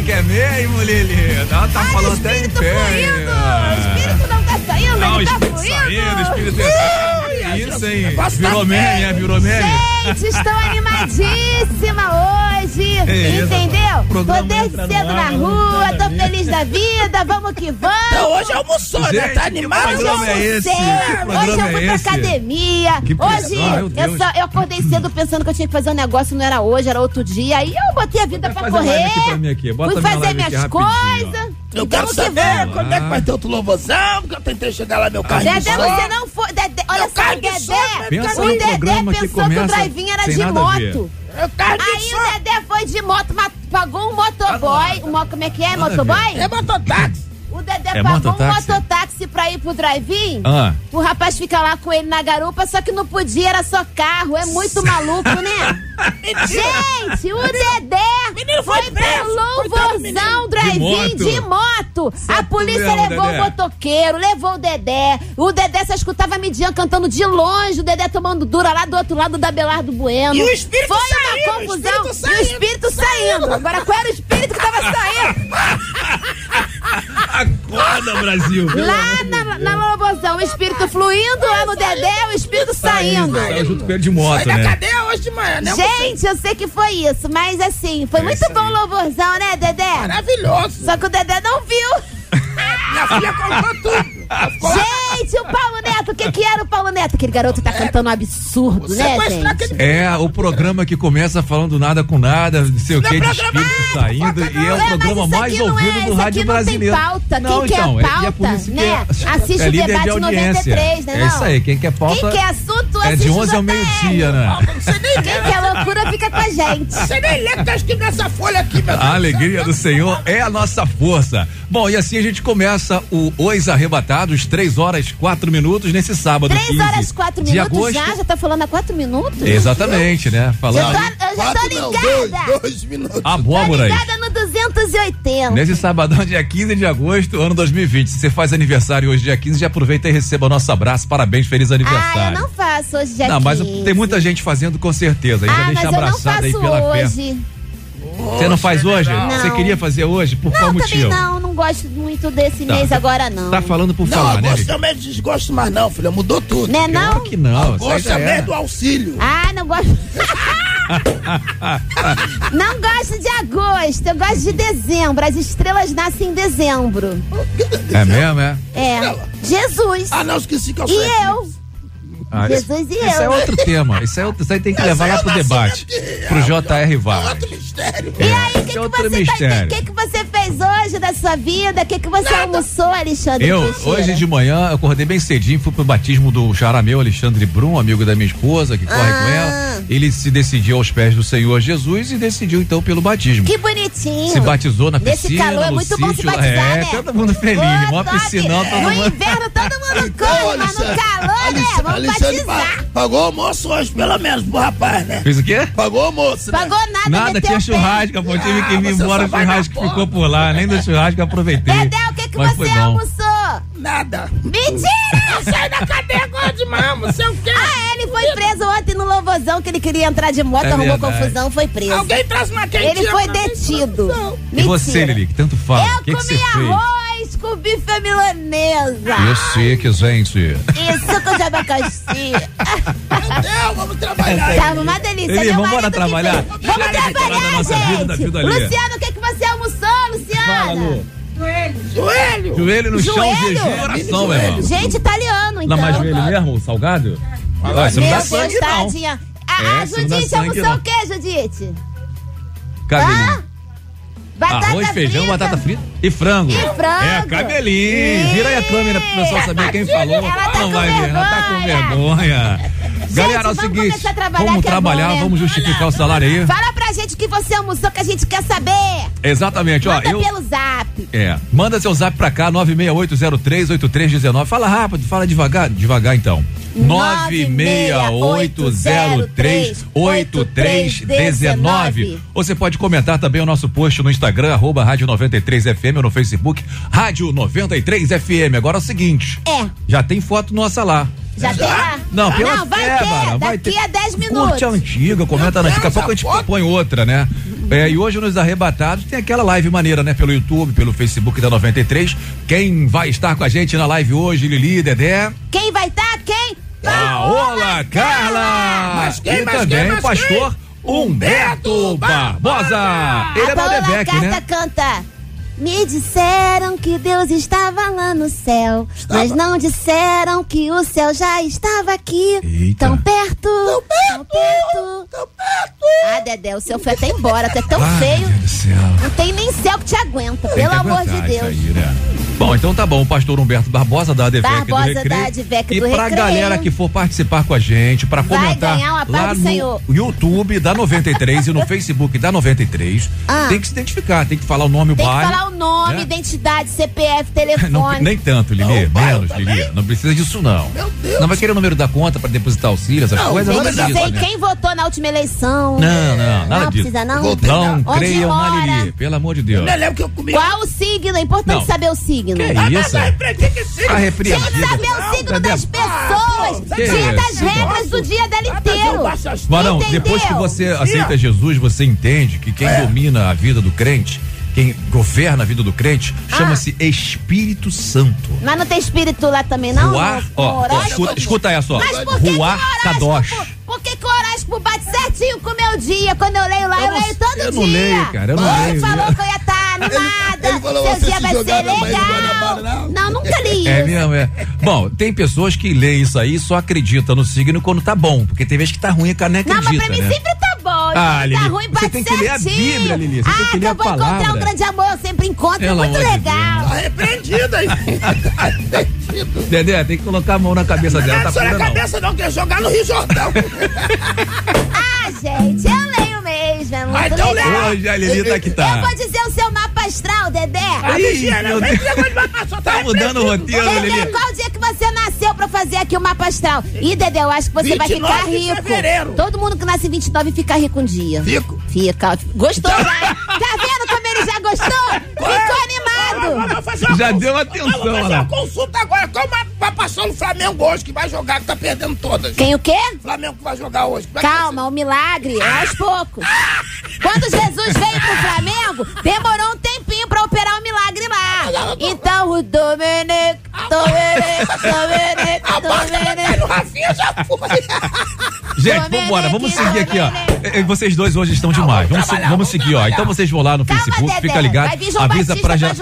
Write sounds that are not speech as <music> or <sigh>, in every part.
arrebatados. E não é que é mesmo, Lili? Ela tá Ai, falando até em espírito pé. fluindo. O espírito não tá saindo, Não, o ele tá espírito fluindo. saindo, o espírito é Isso, hein? Virou meme, é? Virou meme? Gente, estou <laughs> animadíssima hoje. Isso. Entendeu? Tô desde cedo na rua, tô feliz da vida, vamos que vamos. <laughs> Então hoje almoçou, né? Gente, Tá que animado? programa é. Que programa Hoje eu é fui pra esse? academia. Que hoje eu, só, eu acordei cedo pensando que eu tinha que fazer um negócio, não era hoje, era outro dia. Aí eu botei a vida pra correr. aqui pra mim aqui, bota fui minha fazer minhas coisas. Eu quero que saber vamos. quando é que vai ter outro louvozão, que eu tentei chegar lá meu carro de Dedé, você não foi. Dedé, olha Meu só, Dedé. Pensa o Dedé que pensou que o drive-in era de moto. Carro de Aí o Dedé foi de moto, mas pagou um motoboy. Um, mo- como é que é? Motoboy? É mototáxi. O Dedé É pagou mototáxi? um mototáxi pra ir pro drive-in. Ah. O rapaz fica lá com ele na garupa, só que não podia, era só carro. É muito <laughs> maluco, né? Gente, o Dedé Menino foi foi preso. louvozão drive-in De moto. A Certo polícia mesmo, levou Dedé. o motoqueiro, levou o Dedé. O Dedé só escutava a Midian cantando de longe, o Dedé tomando dura lá do outro lado da Belardo Bueno. E o espírito Foi saindo, uma o confusão. espírito E o espírito saindo. Agora, qual era o espírito que tava saindo? <laughs> Acorda, Brasil. Lá na, na Lobozão, o espírito fluindo, lá no Dedé, o espírito saindo. Saiu junto com ele de moto, Sai da né? cadeia hoje de manhã, né? Gente, eu sei que foi isso, mas assim, foi É muito bom o louvorzão, né, Dedé? Maravilhoso. Só que o Dedé não viu. Minha filha colocou tudo. Lá. Gente, o Paulo Neto, o que que era o Paulo Neto? Aquele garoto tá cantando um absurdo, Você né, tirar gente? É, o programa que começa falando nada com nada, não sei o Não é que, programa, espírito não, saindo, e é o É, programa mais ouvido é, do rádio aqui não tem brasileiro. pauta. Não, Quem quer então, é- pauta, e é por isso né? que é, Assiste é o debate de audiência. 93, né, É isso aí, quem quer pauta Quem quer assunto, é de assiste o 11 ao meio-dia, né? Quem quer loucura, fica com a gente. Você nem lê que tá escrito nessa folha aqui, meu. A alegria do Senhor é a nossa força. Bom, e assim a gente começa o Os Arrebatados, 3 horas 4 minutos, nesse sábado. 3 15 horas 4 de minutos agosto. já? Já tá falando há 4 minutos? Exatamente, né? Já Falando. tô, eu já tô Quatro não, ligada. dois, dois minutos. Boa, Tô Moraes. ligada no 280. Nesse sabadão, dia 15 de agosto, ano 2020. Se você faz aniversário hoje, dia 15, já aproveita e receba nosso abraço. Parabéns, feliz Ah, eu aniversário. não faço hoje dia Não, mas 15. tem muita gente fazendo com certeza. Aí já Ah, deixa mas eu não abraçada aí pela fé. Você não faz hoje? Não. Você queria fazer hoje? Por qual Não, também motivo? não, não gosto muito desse Tá. mês agora não. Tá falando por Não, falar, né? Vicky? também é desgosto mais não, filha. Mudou tudo. Né Claro não? que não. já é mês é. do auxílio. Ah, não gosto. <laughs> não gosto de agosto, eu gosto de dezembro. As estrelas nascem em dezembro. É mesmo, é? É. Jesus. Ah, não, esqueci que eu E sou eu. Ah, Jesus e isso eu. é outro tema. Isso, é outro, isso aí tem que levar lá Esse é pro o debate. Pro J.R. É Vargas. outro mistério. E aí, o que, Esse que é outro você tá, mistério. que, que você fez hoje da sua vida? O que, que você Nada. almoçou, Alexandre? Eu, Teixeira? hoje de manhã, eu acordei bem cedinho, fui pro batismo do Charameu Alexandre Brum, amigo da minha esposa, que corre com Ah. ela. Ele se decidiu aos pés do Senhor Jesus e decidiu então pelo batismo. Que bonitinho. Se batizou na Nesse piscina, calor é no muito bom se sítio. batizar, é, né? todo mundo feliz. Top. piscinão, todo No mundo. inverno todo mundo <laughs> corre, mas no calor, né? Vamos Alexandre batizar. pa- pagou almoço hoje, pelo menos, pro rapaz, né? Fez o quê? Pagou almoço, né? Pagou nada, Nada, meteu tinha o pé. churrasco, pô, tive que Ah, vir você embora, só o churrasco ficou por lá, nem do churrasco eu aproveitei. Dedé, o que, que Mas você foi bom. almoçou? Nada. Mentira! <laughs> Sai da cadeia agora de manhã, você é o quê? Ah, ele foi preso ontem no Louvozão, que ele queria entrar de moto, É arrumou verdade. confusão, foi preso. Alguém traz uma quentinha. Ele foi pra mim, detido. E você, Mentira. Lili, que tanto fala, Eu o que, que você comi fez? arroz com bife milanesa. Eu que gente. Suco de abacaxi. Meu Deus, vamos trabalhar. Tava uma delícia. Ele, vamos embora trabalhar? Vamos trabalhar, gente. vida. Luciano, o que, que você almoçou, Luciana? Fala, Lu. Joelho. Joelho no chão, Joelho? jejum e oração, meu irmão. Gente, italiano, então. Não, mas joelho mesmo, salgado? Ó, você não Meu dá sangue, não. tadinha. A, É, a Judite almoçou o quê, Judite? Cadê Ah? Batata Arroz, feijão, frita. batata frita e frango. E frango. É, cabelinho. Vira aí a câmera pro pessoal saber quem falou. Ela tá Não vai ver, ela tá com vergonha. Galera, é o vamos seguinte, começar a trabalhar, vamos é trabalhar, vamos justificar o salário aí. Fala pra gente que você almoçou que a gente quer saber. Exatamente, ó, Manda eu... pelo zap. É, manda seu zap pra cá, 968038319. Fala rápido, fala devagar, devagar então. 968038319. Ou você pode comentar também o nosso post no Instagram, arroba Rádio 93FM ou no Facebook, Rádio 93FM. Agora é o seguinte. É. Já tem foto nossa lá. Já tem lá? Não, pela Não, vai é, ter. Vai daqui ter. a 10 Curte minutos. a antiga, comenta na daqui a pouco a gente põe outra, né? É, e hoje nos arrebatados tem aquela live maneira, né? Pelo YouTube, pelo Facebook da 93. Quem vai estar com a gente na live hoje, Lili, Dedé? Quem vai estar? Quem? Paola Carla! Mas quem, e mas também quem, o mas pastor Humberto Barbosa! Ele é a da Paola Odebec, Carta né? canta. Me disseram que Deus estava lá no céu, mas não disseram que o céu já estava aqui. Eita. Tão perto, tão perto, tão perto. Ah, Dedé, o céu foi até embora, tu é tão Ai, feio. Não tem nem céu que te aguenta, Tem pelo amor de Deus. aí, né? Bom, então tá bom, o pastor Humberto Barbosa da ADVEC Barbosa do Recreio. da ADVEC e do pra Recreio. galera que for participar com a gente, pra Vai comentar ganhar uma paz lá do no Senhor. YouTube da 93 e no <laughs> Facebook da 93, Ah. tem que se identificar, tem que falar o nome, o Tem que bairro. falar o nome, né? identidade, CPF, <laughs> telefone. Não, nem tanto, Lili, Não, o bairro menos, também? Lili. Não precisa disso, não. Meu Deus. Não vai querer o número da conta pra depositar auxílio, essas Não, coisas, Tem não que precisa, dizer né? quem votou na última eleição. Não, não, nada Não disso. precisa, não? Não Onde creiam na mora? Lili, pelo amor de Deus. Eu lembro que eu comi. Qual o signo? É importante Não. saber o signo. Que Ah, isso? mas eu repreendi que saber o signo Cadê? das pessoas. Que Tinha das regras do dia dela inteiro. Varão, depois que você aceita Jesus, você entende que quem É. domina a vida do crente, quem governa a vida do crente, Ah. chama-se Espírito Santo. Mas não tem espírito lá também, não? Ruar, ó, horóscopo? escuta, escuta essa, ó. Mas por que, que o Ruar Kadosh. Horóscopo... Por que, que o horóscopo bate certinho com o meu dia? Quando eu leio lá, eu, Eu não- leio todo eu dia. não leio, cara, eu não Ele leio. falou que eu ia <laughs> estar animada. ele falou, Seu dia se vai ser legal. Guanabara, não? Não, nunca li É isso. mesmo, é. Bom, tem pessoas que leem isso aí e só acreditam no signo quando tá bom, porque tem vezes que tá ruim e cara nem Não, acredita, mas pra mim né? sempre tá bom. Ah, tá Lili, ruim, você bate tem que ler a certinho. Bíblia, Lili, você ah, tem que ler a eu vou encontrar palavra. um grande amor, eu sempre encontro, é muito legal. Tá repreendido aí. <laughs> Tá. Dedé, tem que colocar a mão na cabeça Não dela, é tá só na não. cabeça não, quer jogar no Rio Jordão. Ah, gente, eu leio mesmo, é muito Ah, então legal. Hoje a Lili tá que Eu tá. vou dizer o seu mapa astral, Dedé. Ah, Ih, vigia, meu Deus. mapa Tá mudando o roteiro, Dedé, Lili. qual dia que você nasceu pra fazer aqui o mapa astral? Ih, Dedé, eu acho que você vai 29 ficar rico. fevereiro. Todo mundo que nasce em 29 fica rico um dia. Fico. Fica. Gostou, já? Tá vendo como ele já gostou? Ficou. Vamos fazer uma Já deu atenção, Vamos fazer lá. uma consulta agora. Qual ma- vai passar no Flamengo hoje, que vai jogar, que tá perdendo todas. Quem o quê? Flamengo que vai jogar hoje. Como é vai Calma, o milagre é aos poucos. <laughs> Quando Jesus veio pro Flamengo, demorou um tempinho pra operar o milagre lá. Então o Domenic, Domenic, <laughs> Domenic, A barca vai cair no Domenic. Rafinha já foi. <laughs> Gente, vambora, vamos seguir aqui, ó. Vocês dois hoje estão demais. vamos Vamos, seguir, ó. Então vocês vão lá no Facebook, fica ligado. Avisa pra já.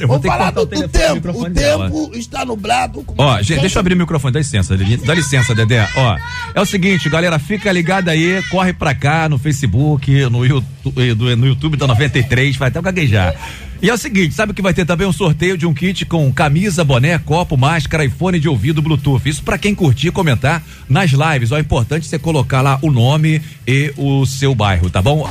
eu vou ter que cortar o telefone, o tempo. O dela. tempo está nublado. com- Ó, gente, deixa eu abrir o microfone, dá licença, dá licença, Dedé. Ó, é o seguinte, galera, fica ligado aí, corre pra cá no Facebook, no YouTube, no YouTube da 93, vai até gaguejar. E é o seguinte, sabe que vai ter também um sorteio de um kit com camisa, boné, copo, máscara e fone de ouvido Bluetooth. Isso pra quem curtir e comentar nas lives. Ó, é importante você colocar lá o nome e o seu bairro, tá bom?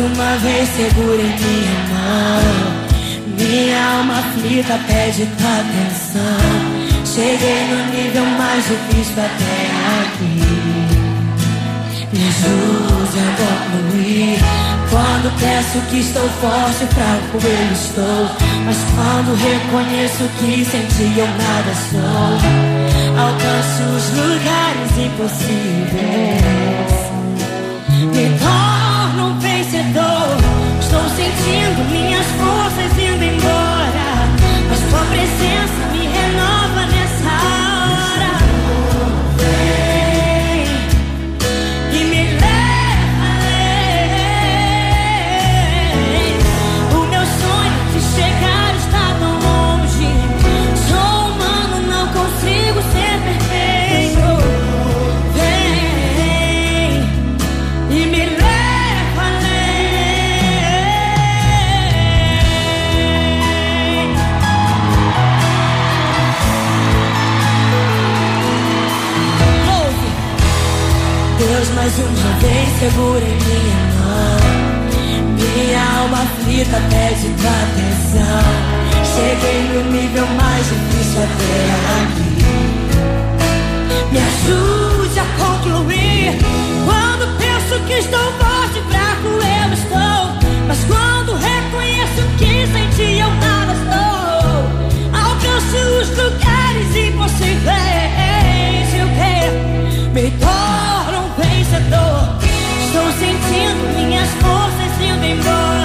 Uma vez segura em minha mão. Minha alma aflita pede tua atenção. Cheguei no nível mais difícil até aqui. Me ajude a concluir. Quando peço que estou forte, fraco eu estou. Mas quando reconheço que sem ti eu nada sou, alcanço os lugares impossíveis. Me Estou sentindo minhas forças indo embora, mas tua presença. Toma segura em minha mão. Minha alma aflita pede tua atenção. Cheguei no nível mais difícil até aqui. Me ajude a concluir. Quando penso que estou forte, fraco eu estou. Mas quando reconheço que sem ti eu nada estou, alcance os lugares impossíveis. Sentindo minhas forças indo embora,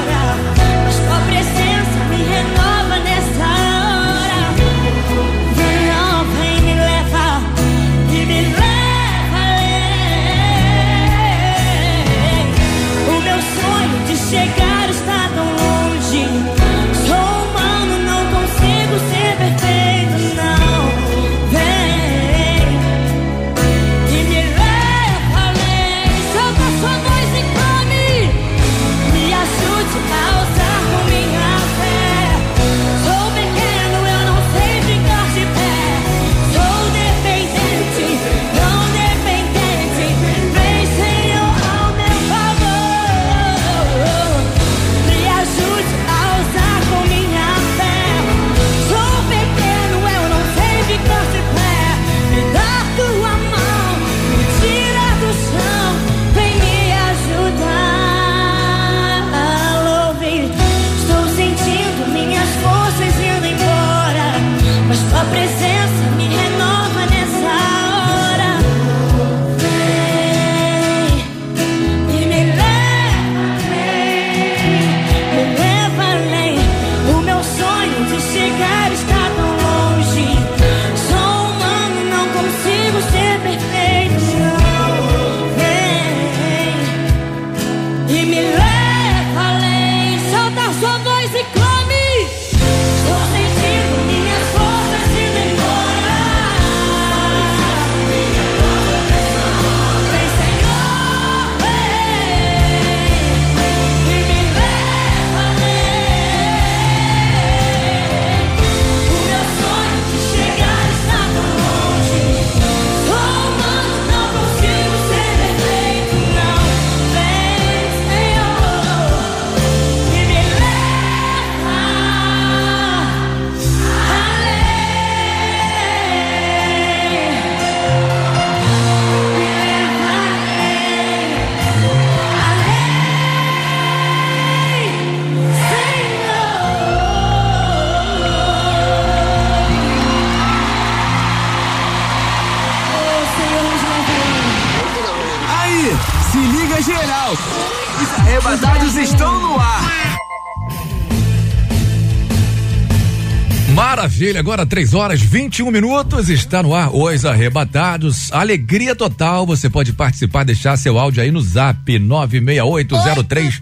Maravilha, agora 3 horas 21 minutos, está no ar Os Arrebatados. Alegria total, você pode participar, deixar seu áudio aí no zap 96803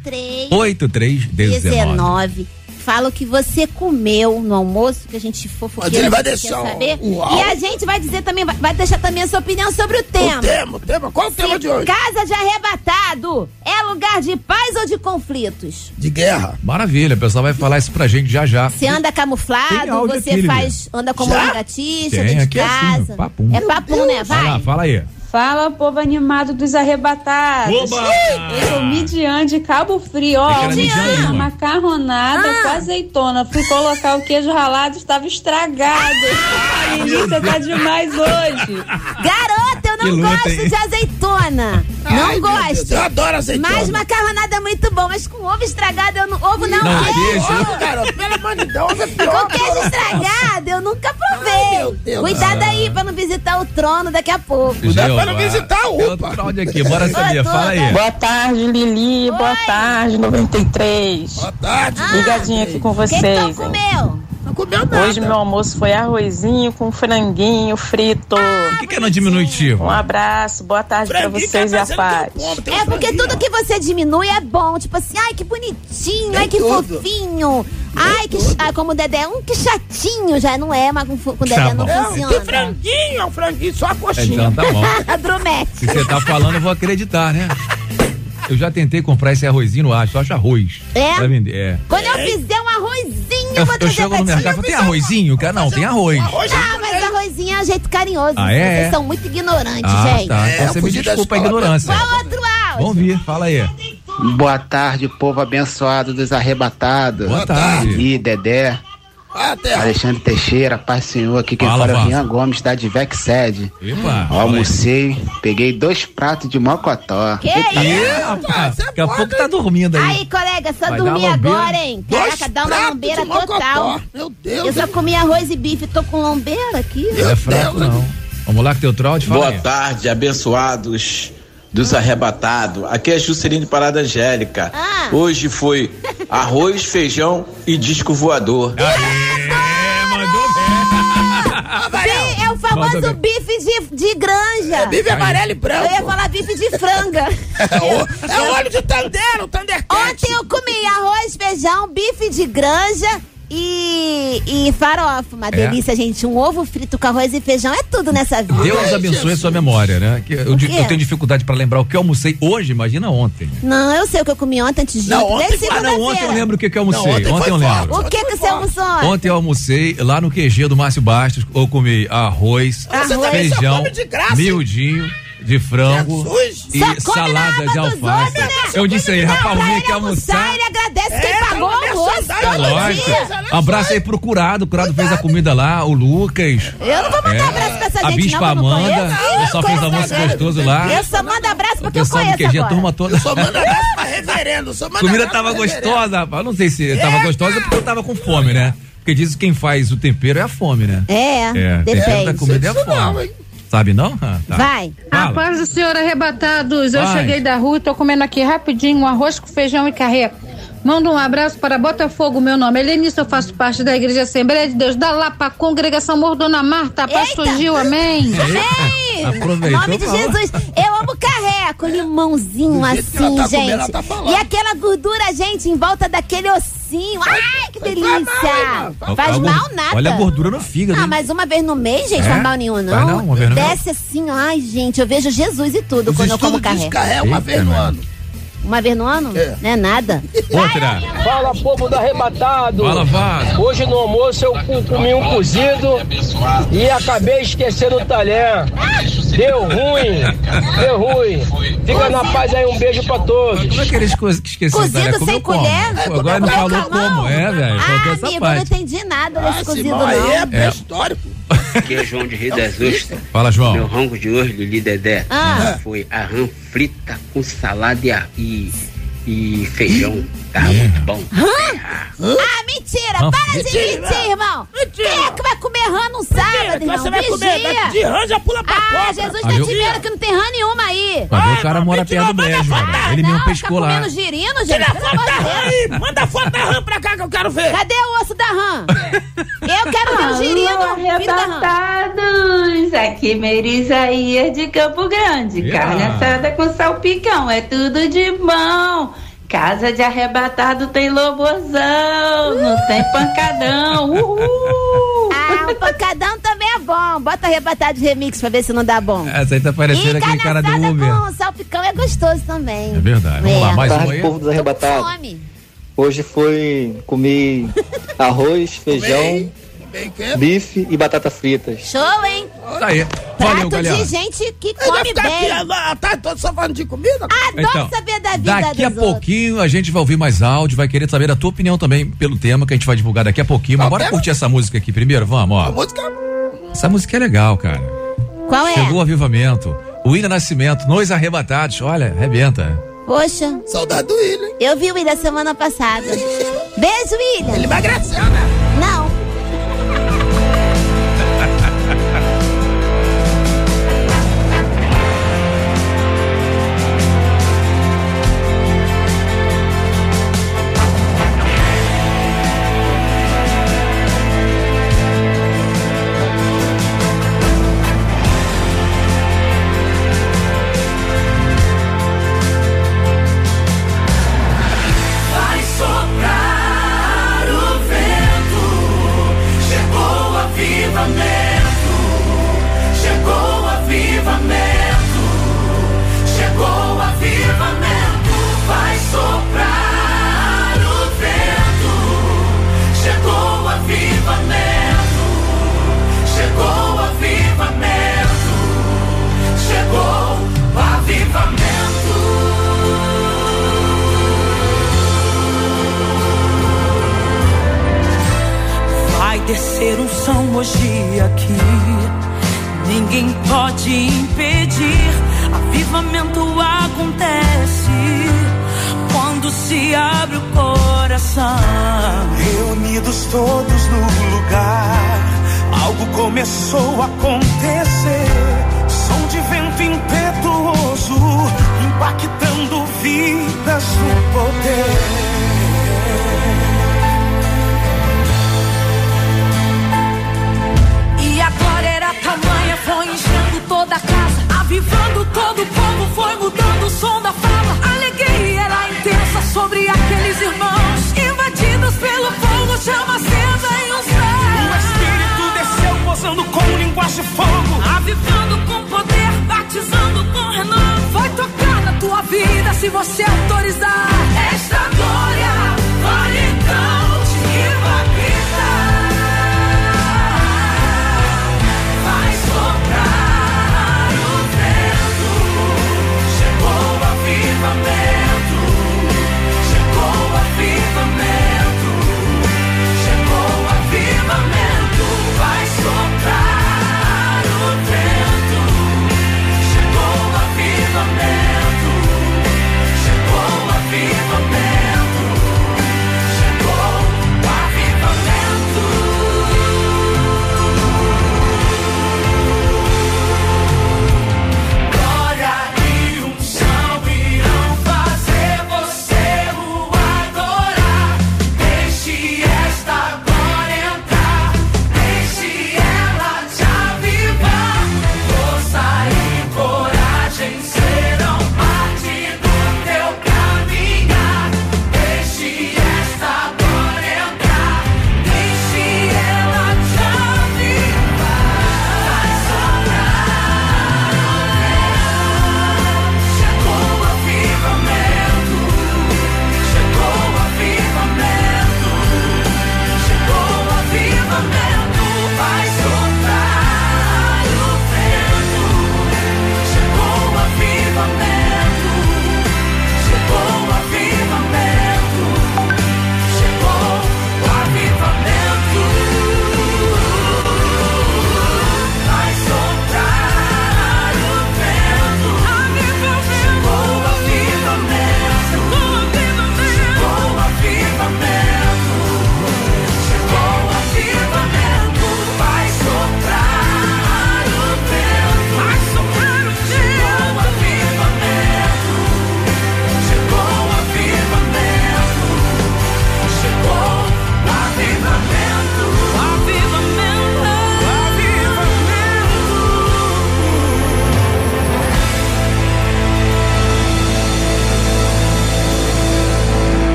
8319. 19. Fala o que você comeu no almoço, que a gente Mas fofoqueira. ele vai quer deixar saber. o E a gente vai dizer também, vai- vai deixar também a sua opinião sobre o tema. O tema, o tema. Qual o tema de hoje? Casa de arrebatado lugar de paz ou de conflitos? De guerra. Maravilha, o pessoal vai falar isso pra gente já já. Você anda camuflado, você aqui, faz, anda como Já? lagartixa Tem, dentro de é assim, casa. ó, papum. É papum, né? Vai Vai. fala aí. Fala, povo animado dos arrebatados. Oba! Eu sou Midian de Cabo Frio, ó. Midian, uma. Macarronada Ah. com azeitona. Fui colocar o queijo ralado, estava estragado. <laughs> A linguiça tá demais hoje. Garota, eu não luta, gosto hein? de azeitona. Ai, não meu Deus, gosto. Eu adoro azeitona. Mas macarronada é muito bom, mas com ovo estragado eu não. Ovo não, Não, queijo. queijo. Ô, garoto, pelo amor de Deus, é pior. Com queijo estragado eu nunca provei. Ai, meu Deus. Cuidado aí pra não visitar o trono daqui a pouco. Cuidado pra não visitar o UPA. áudio aqui, bora saber, fala aí. Boa tarde, Lili. Boa Oi. tarde, 93. Boa tarde. Ligadinha aqui com O que que vocês. tu hein? comeu? Não comeu nada. Hoje meu almoço foi arrozinho com franguinho frito. O que, que é no diminutivo? Um abraço, boa tarde pra Franguinho vocês e a paz. que É porque franguinho, tudo que você diminui é bom. Tipo assim, ai que bonitinho, ai que tudo. fofinho. Ai, que. Ai, como o Dedé, um que chatinho já não é, mas com, com o Dedé Tá não bom. É, funciona. tem franguinho, é um franguinho, só a coxinha. Então tá bom. <laughs> Se você tá falando, eu vou acreditar, né? Eu já tentei comprar esse arrozinho no acho, eu acho arroz. É? Pra vender, é. Quando eu fizer um arrozinho, eu Eu, vou eu trazer chego pra no ti. mercado, fala, tem arrozinho? Cara, não, tem arroz. Arroz Ah, mas arrozinho é um jeito carinhoso. Ah, é? Vocês são muito ignorantes, Ah, gente. tá. É, Então você me da desculpa a escola. ignorância. Qual outro áudio? Vamos vir, fala aí. Boa tarde, povo abençoado dos arrebatados. Boa tarde. E Dedé. Alexandre Teixeira, Paz Senhor, aqui quem Fala, fala é Vasco. Rian Gomes, da Divec Sede. Epa, Almocei, peguei dois pratos de mocotó. Que isso? rapaz, daqui a pouco tá dormindo aí. Aí, colega, só Vai dormir agora, hein? Caraca, dá uma lombeira de total. Meu Deus. Eu só comi arroz e bife, tô com lombeira aqui. Não é fraco, não. Vamos lá com teu trote, fala Boa aí. tarde, abençoados dos arrebatados. Aqui é Juscelino Parada Angélica. Ah. Hoje foi arroz, feijão e disco voador. É, mandou bem. Bi- é o famoso bife de, de granja. Bife amarelo e branco. Eu ia falar bife de franga. <laughs> É o óleo de tandeiro, Thundercat. Ontem eu comi arroz, feijão, bife de granja e, e farofa. Uma É. delícia, gente. Um ovo frito com arroz e feijão é tudo nessa vida. Deus abençoe a sua memória, né? Que eu, eu tenho dificuldade pra lembrar o que eu almocei hoje, imagina ontem. Não, eu sei o que eu comi ontem antes de Não, ontem. Ah, não, ontem eu lembro o que, que eu almocei. Não, ontem ontem eu lembro. forte. O que que você almoçou ontem? Ontem eu almocei lá no QG do Márcio Bastos. Eu comi arroz, Arroz. feijão, graça. miudinho de frango Jesus. e Só salada de alface. homens, né? Eu disse aí, rapaz, eu vim aqui almoçar. ele agradece quem É, pagou o tá almoço todo Lógico. dia. Um abraço aí pro Curado. O Curado fez a comida lá, o Lucas. Eu não vou mandar É. abraço pra essa A gente, Bispa não, que Amanda, o pessoal fez almoço gostoso lá. Eu só mando abraço porque eu conheço QG, a agora. turma toda. Eu só mando abraço pra reverendo. Só A mando comida tava gostosa, rapaz. Não sei se tava gostosa porque eu tava com fome, né? Porque diz que quem faz o tempero é a fome, né? É, É, tempero da depende. comida é a fome. Sabe não? Ah, tá. Vai. Fala. A paz do Senhor arrebatados. Eu Vai. cheguei da rua e tô comendo aqui rapidinho um arroz com feijão e carreco. Manda um abraço para Botafogo, meu nome é Lenice, eu faço parte da Igreja Assembleia de Deus da Lapa, Congregação Mordona Marta, Pastor Eita. Gil, amém. Amém! Aproveitou, nome de. Jesus. Eu amo limãozinho jeito que ela assim, tá comendo, gente. ela tá e aquela gordura, gente, em volta daquele Ai, que delícia! Faz mal gor- nada. Olha a gordura no fígado. Ah, hein? mas uma vez no mês, gente, É? faz mal nenhum, não. Faz não? Uma vez no mês? Desce assim, ai, gente, eu vejo Jesus e tudo Os quando eu como estudos diz carreco. que é uma Eita, vez no mano. ano. Uma vez no ano? É. Não é nada. Outra. Fala, povo do arrebatado. Fala, Vaz. Hoje no almoço eu comi um cozido e acabei esquecendo o talher. Deu ruim, deu ruim. Fica na paz aí, um beijo pra todos. Como é que eles esqueceram? Cozido né? Comeu sem como? colher? Pô, Agora não falou como. É, velho. Ah, amigo, eu não entendi nada desse Ah, cozido, não. aí é É. pré-histórico. Aqui é João de Rio das Ostras. Fala, Meu João. rango de hoje, Lili Dedé, Ah. foi a rã frita com salada e, e, e feijão. Tava muito bom. Ah, mentira! Não, Para de mentira. mentir, irmão! Quem é que vai comer rã no sábado, irmão? Você vai comer Vigia! de rã, já pula pra Ah, cobra. Jesus Ah, tá te vendo que não tem rã nenhuma aí! Mas o Ah, cara mora mentira, perto do brejo. Ele mesmo não, pescou fica lá. comendo girino, gente. Tira foto da de rã aí. Manda a foto da rã pra cá que eu quero ver. Cadê o osso da rã? Eu quero ver o girino, filho da rã. arrebatados! Aqui Merisaías de Campo Grande. Carne assada com salpicão, é tudo de bom. Casa de arrebatado tem lobozão, não tem pancadão. Uhul! Ah, o pancadão também é bom. Bota arrebatado de remix pra ver se não dá bom. Essa aí tá parecendo aquele cara do Uber. com salpicão é gostoso também. É verdade. Vamos lá, mais um aí. povo dos arrebatados. fome. Hoje foi comi arroz, feijão, bife e batata fritas. Show, hein? Tá aí. Valeu, Prato galera. de gente que vai come aqui bem. a, a tarde toda só falando de comida. Adoro saber da vida Então, daqui a outros. pouquinho a gente vai ouvir mais áudio, vai querer saber a tua opinião também pelo tema que a gente vai divulgar daqui a pouquinho. Mas Qual bora curtir essa música aqui primeiro, vamos, A ó. música Essa música é legal, cara. Qual é? Chegou o avivamento. O William Nascimento, Nós Arrebatados. Olha, arrebenta. Poxa, saudade do William. eu vi o William semana passada. <laughs> Beijo, William. Ele emagreceu, né? Llévame unção hoje aqui. Ninguém pode impedir. Avivamento acontece quando se abre o coração. Reunidos todos no lugar, algo começou a acontecer. Som de vento impetuoso, impactando vidas no poder. Foi enchendo toda a casa, avivando todo o povo, foi mudando o som da fala. A alegria era intensa sobre aqueles irmãos, invadidos pelo fogo, chama acesa em um céu. O Espírito desceu, posando com linguagem de fogo. Avivando com poder, batizando com renovo. Vai tocar na tua vida se você autorizar. Esta glória vai então Vai soprar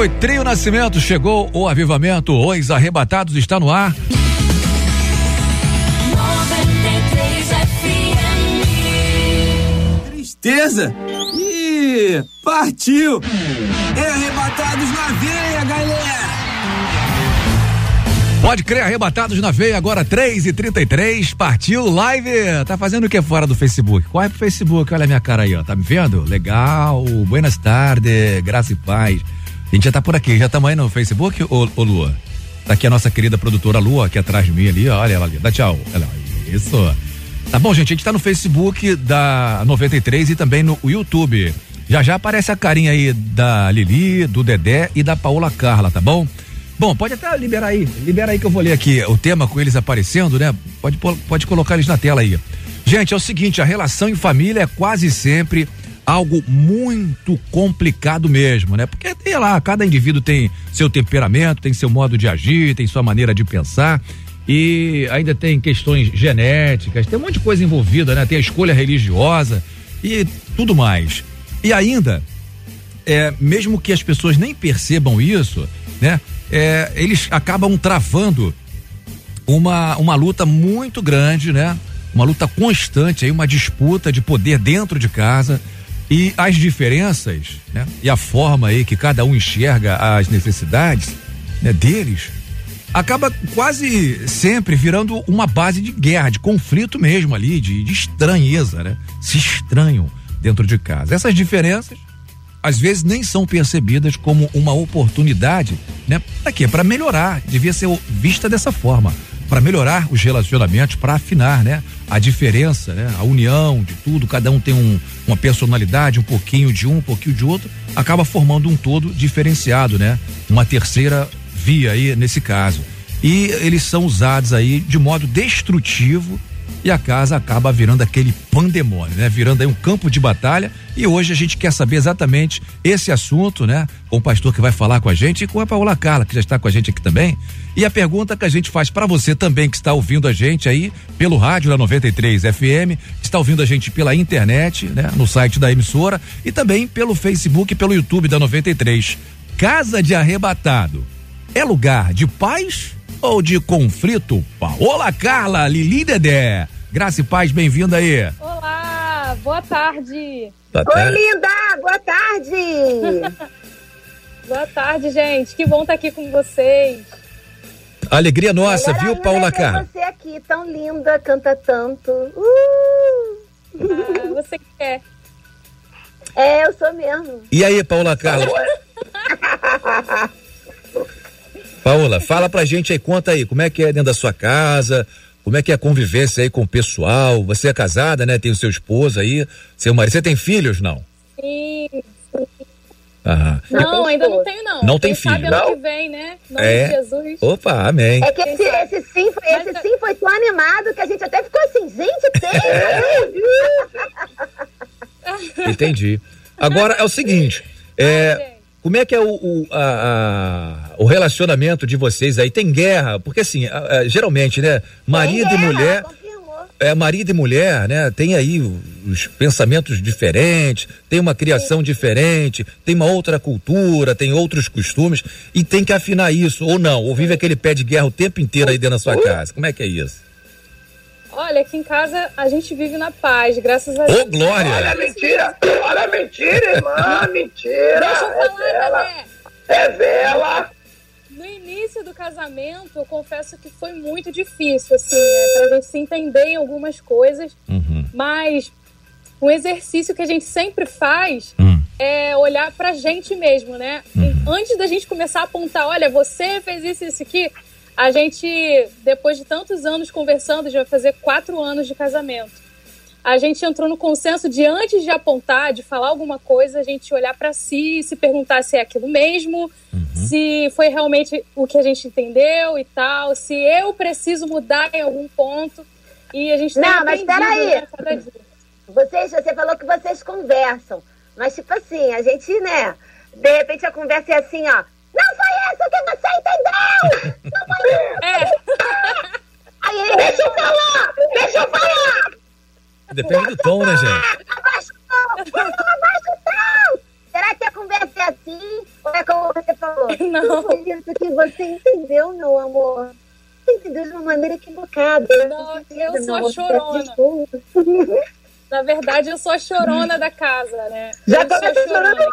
foi Trio Nascimento, chegou o avivamento, os arrebatados está no ar. 93 FM. Tristeza? Ih, partiu! É arrebatados na veia, galera! Pode crer, arrebatados na veia, agora 3 e 33 partiu live. Tá fazendo o que fora do Facebook? Corre pro Facebook, olha a minha cara aí, ó. Tá me vendo? Legal, buenas tardes, graça e paz. A gente já tá por aqui, já estamos aí no Facebook, ô, ô Lua? Tá aqui a nossa querida produtora Lua, aqui atrás de mim ali, olha ela ali, dá tchau. Isso. Tá bom, gente, a gente tá no Facebook da 93 e também no YouTube. Já já aparece a carinha aí da Lili, do Dedé e da Paola Carla, tá bom? Bom, pode até liberar aí, libera aí que eu vou ler aqui o tema com eles aparecendo, né? Pode, pode colocar eles na tela aí. Gente, é o seguinte, a relação em família é quase sempre algo muito complicado mesmo, né? Porque tem lá, cada indivíduo tem seu temperamento, tem seu modo de agir, tem sua maneira de pensar e ainda tem questões genéticas, tem um monte de coisa envolvida, né? Tem a escolha religiosa e tudo mais. E ainda, é, mesmo que as pessoas nem percebam isso, né? É, eles acabam travando uma, uma luta muito grande, né? Uma luta constante aí, uma disputa de poder dentro de casa e as diferenças, né? E a forma aí que cada um enxerga as necessidades, né, deles, acaba quase sempre virando uma base de guerra, de conflito mesmo ali, de, de estranheza, né? Se estranham dentro de casa. Essas diferenças às vezes nem são percebidas como uma oportunidade, né? Para quê? Para melhorar. Devia ser vista dessa forma. Para melhorar os relacionamentos, para afinar, né? A diferença, né? A união de tudo, cada um tem um, uma personalidade, um pouquinho de um, um pouquinho de outro, acaba formando um todo diferenciado, né? Uma terceira via aí nesse caso. E eles são usados aí de modo destrutivo e a casa acaba virando aquele pandemônio, né? Virando aí um campo de batalha. E hoje a gente quer saber exatamente esse assunto, né? Com o pastor que vai falar com a gente e com a Paola Carla, que já está com a gente aqui também. E a pergunta que a gente faz para você também que está ouvindo a gente aí pelo rádio da 93 FM, está ouvindo a gente pela internet, né? No site da emissora e também pelo Facebook e pelo YouTube da 93. Casa de Arrebatado é lugar de paz ou de conflito? Paola Carla, Lili Dedé. Graça e paz, bem-vinda aí. Olá, boa tarde. Boa Oi, tarde. linda! Boa tarde! <laughs> Boa tarde, gente. Que bom estar aqui com vocês. Alegria nossa, Melhor viu, ver Carla? você aqui, tão linda, canta tanto. Uh! Ah, você quer? É, eu sou mesmo. E aí, Paola Carla? <laughs> Paola, fala pra gente aí, conta aí, como é que é dentro da sua casa, como é que é a convivência aí com o pessoal? Você é casada, né? Tem o seu esposo aí, seu marido. Você tem filhos, não? Sim. Aham. Não, ainda não tenho, não. Não tem Quem sabe filho. ano Não? que vem, né? Em nome É. de Jesus. Opa, amém. É que esse, esse sim, foi, esse sim foi tão animado que a gente até ficou assim, gente, tem! <laughs> Entendi. Agora é o seguinte, é, como é que é o, o, a- a- o relacionamento de vocês aí? Tem guerra? Porque assim, a- geralmente, né? Marido e mulher. É, marido e mulher, né? Tem aí os pensamentos diferentes, tem uma criação diferente, tem uma outra cultura, tem outros costumes e tem que afinar isso, ou não, ou vive aquele pé de guerra o tempo inteiro aí dentro da sua casa. Como é que é isso? Olha, aqui em casa a gente vive na paz, graças a Deus. Ô, Glória! Olha a mentira! Olha a mentira, irmã! Mentira! Deixa eu É falar, vela! Dedé. É vela! No início do casamento, eu confesso que foi muito difícil, assim, né, pra gente se entender em algumas coisas. Mas um exercício que a gente sempre faz é olhar pra gente mesmo, né? E Antes da gente começar a apontar, olha, você fez isso e isso aqui, a gente, depois de tantos anos conversando, já vai fazer quatro anos de casamento. A gente entrou no consenso de antes de apontar, de falar alguma coisa, a gente olhar pra si e se perguntar se é aquilo mesmo, se foi realmente o que a gente entendeu e tal, se eu preciso mudar em algum ponto. E a gente tem Não, mas peraí. né, cada dia. Vocês, você falou que vocês conversam. Mas, tipo assim, a gente, né? De repente a conversa é assim, ó. Não foi isso que você entendeu! Não foi isso! Aí, deixa eu falar! Deixa eu falar! Depende do tom, né, gente? Abaixa o tom! Abaixa o tom! Será que a conversa é assim? Ou é como você falou? Não. foi isso que você entendeu, meu amor. Você entendeu de uma maneira equivocada. Não, eu certeza, sou chorona. desculpa. Na verdade, eu sou a chorona da casa, né? Já eu tô sou a chorando.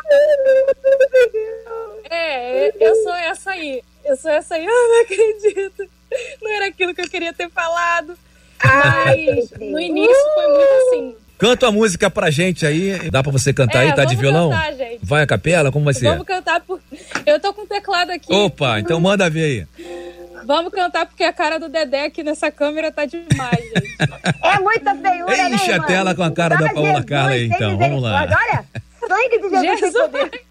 É, eu sou essa aí. Eu sou essa aí. <laughs> Eu não acredito. Não era aquilo que eu queria ter falado. Mas no início foi muito assim. Canta uma música pra gente aí. Dá pra você cantar É, aí? Tá de vamos violão? cantar, gente. Vai a capela? Como vai ser? Vamos cantar por. Eu tô com o teclado aqui. Opa, então manda ver aí. Vamos cantar porque a cara do Dedé aqui nessa câmera tá demais, gente. É muita feiura, né, Enche a irmã? tela com a cara da Só Paola Jesus Carla aí, então. Vamos lá. Olha, sangue de Jesus, Jesus. poder.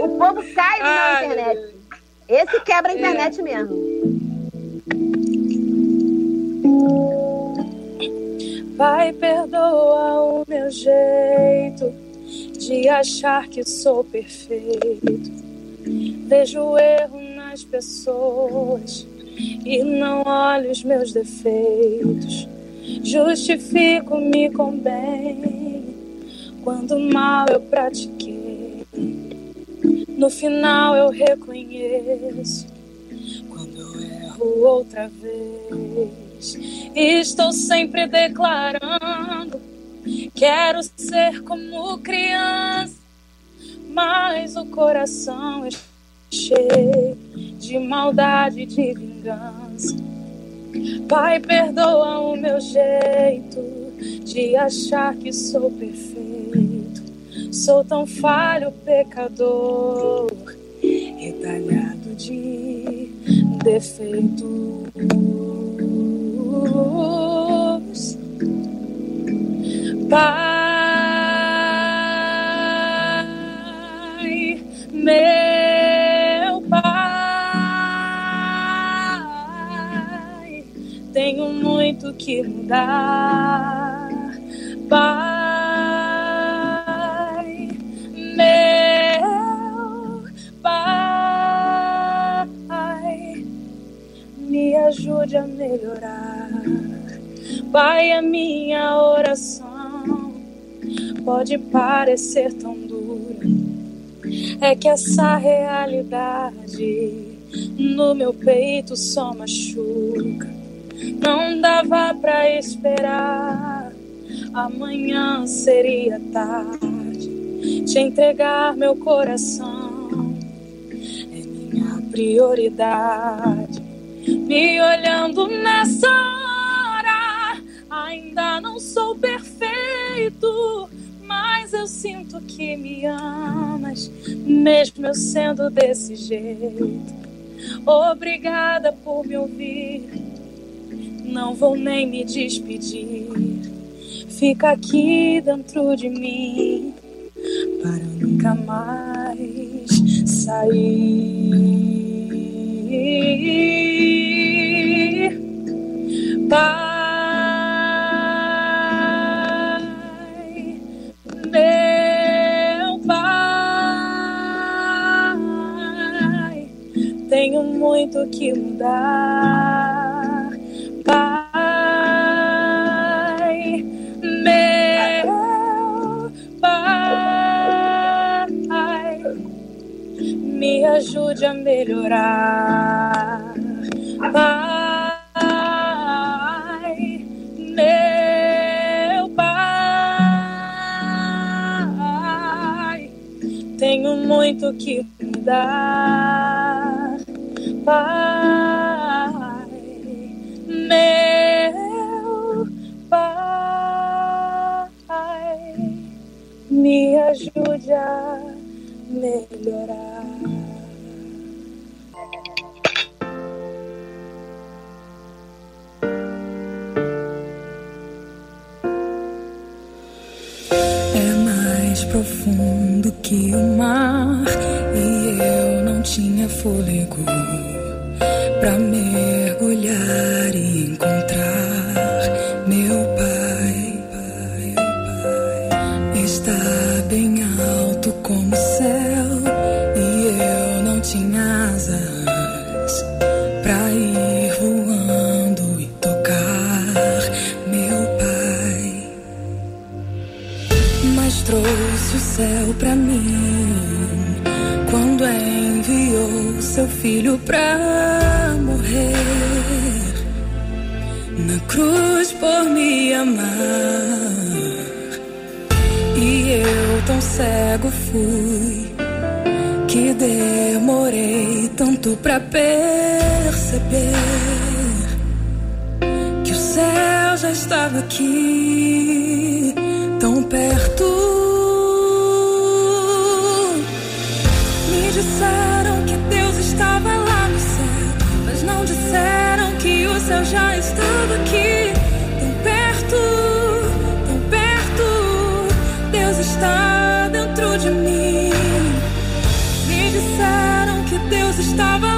O povo cai na internet. Esse quebra a internet mesmo. Pai, perdoa o meu jeito de achar que sou perfeito. Vejo o erro nas pessoas e não olho os meus defeitos. Justifico-me com bem quando mal eu pratiquei. No final eu reconheço quando eu erro outra vez. Estou sempre declarando: quero ser como criança, mas o coração é cheio de maldade e de vingança. Pai, perdoa o meu jeito de achar que sou perfeito. Sou tão falho, pecador, retalhado de defeitos. Pai, meu tenho muito que mudar. Pai, meu pai, me ajude a melhorar. Pai, a minha oração pode parecer tão dura. É que essa realidade no meu peito só machuca. Não dava pra esperar, amanhã seria tarde. Te entregar meu coração é minha prioridade. Me olhando nessa hora, ainda não sou perfeito, mas eu sinto que me amas, mesmo eu sendo desse jeito. Obrigada por me ouvir, não vou nem me despedir. Fica aqui dentro de mim para nunca mais sair. Pai, meu pai, tenho muito que mudar. Me ajude a melhorar. Pai, meu pai, tenho muito que mudar. Pai, meu pai, me ajude a melhorar. Profundo que o mar e eu não tinha fôlego pra mergulhar e encontrar filho pra morrer na cruz por me amar. E eu tão cego fui que demorei tanto pra perceber que o céu já estava aqui, tão perto. Estava lá no céu, mas não disseram que o céu já estava aqui, tão perto, tão perto. Deus está dentro de mim. Me disseram que Deus estava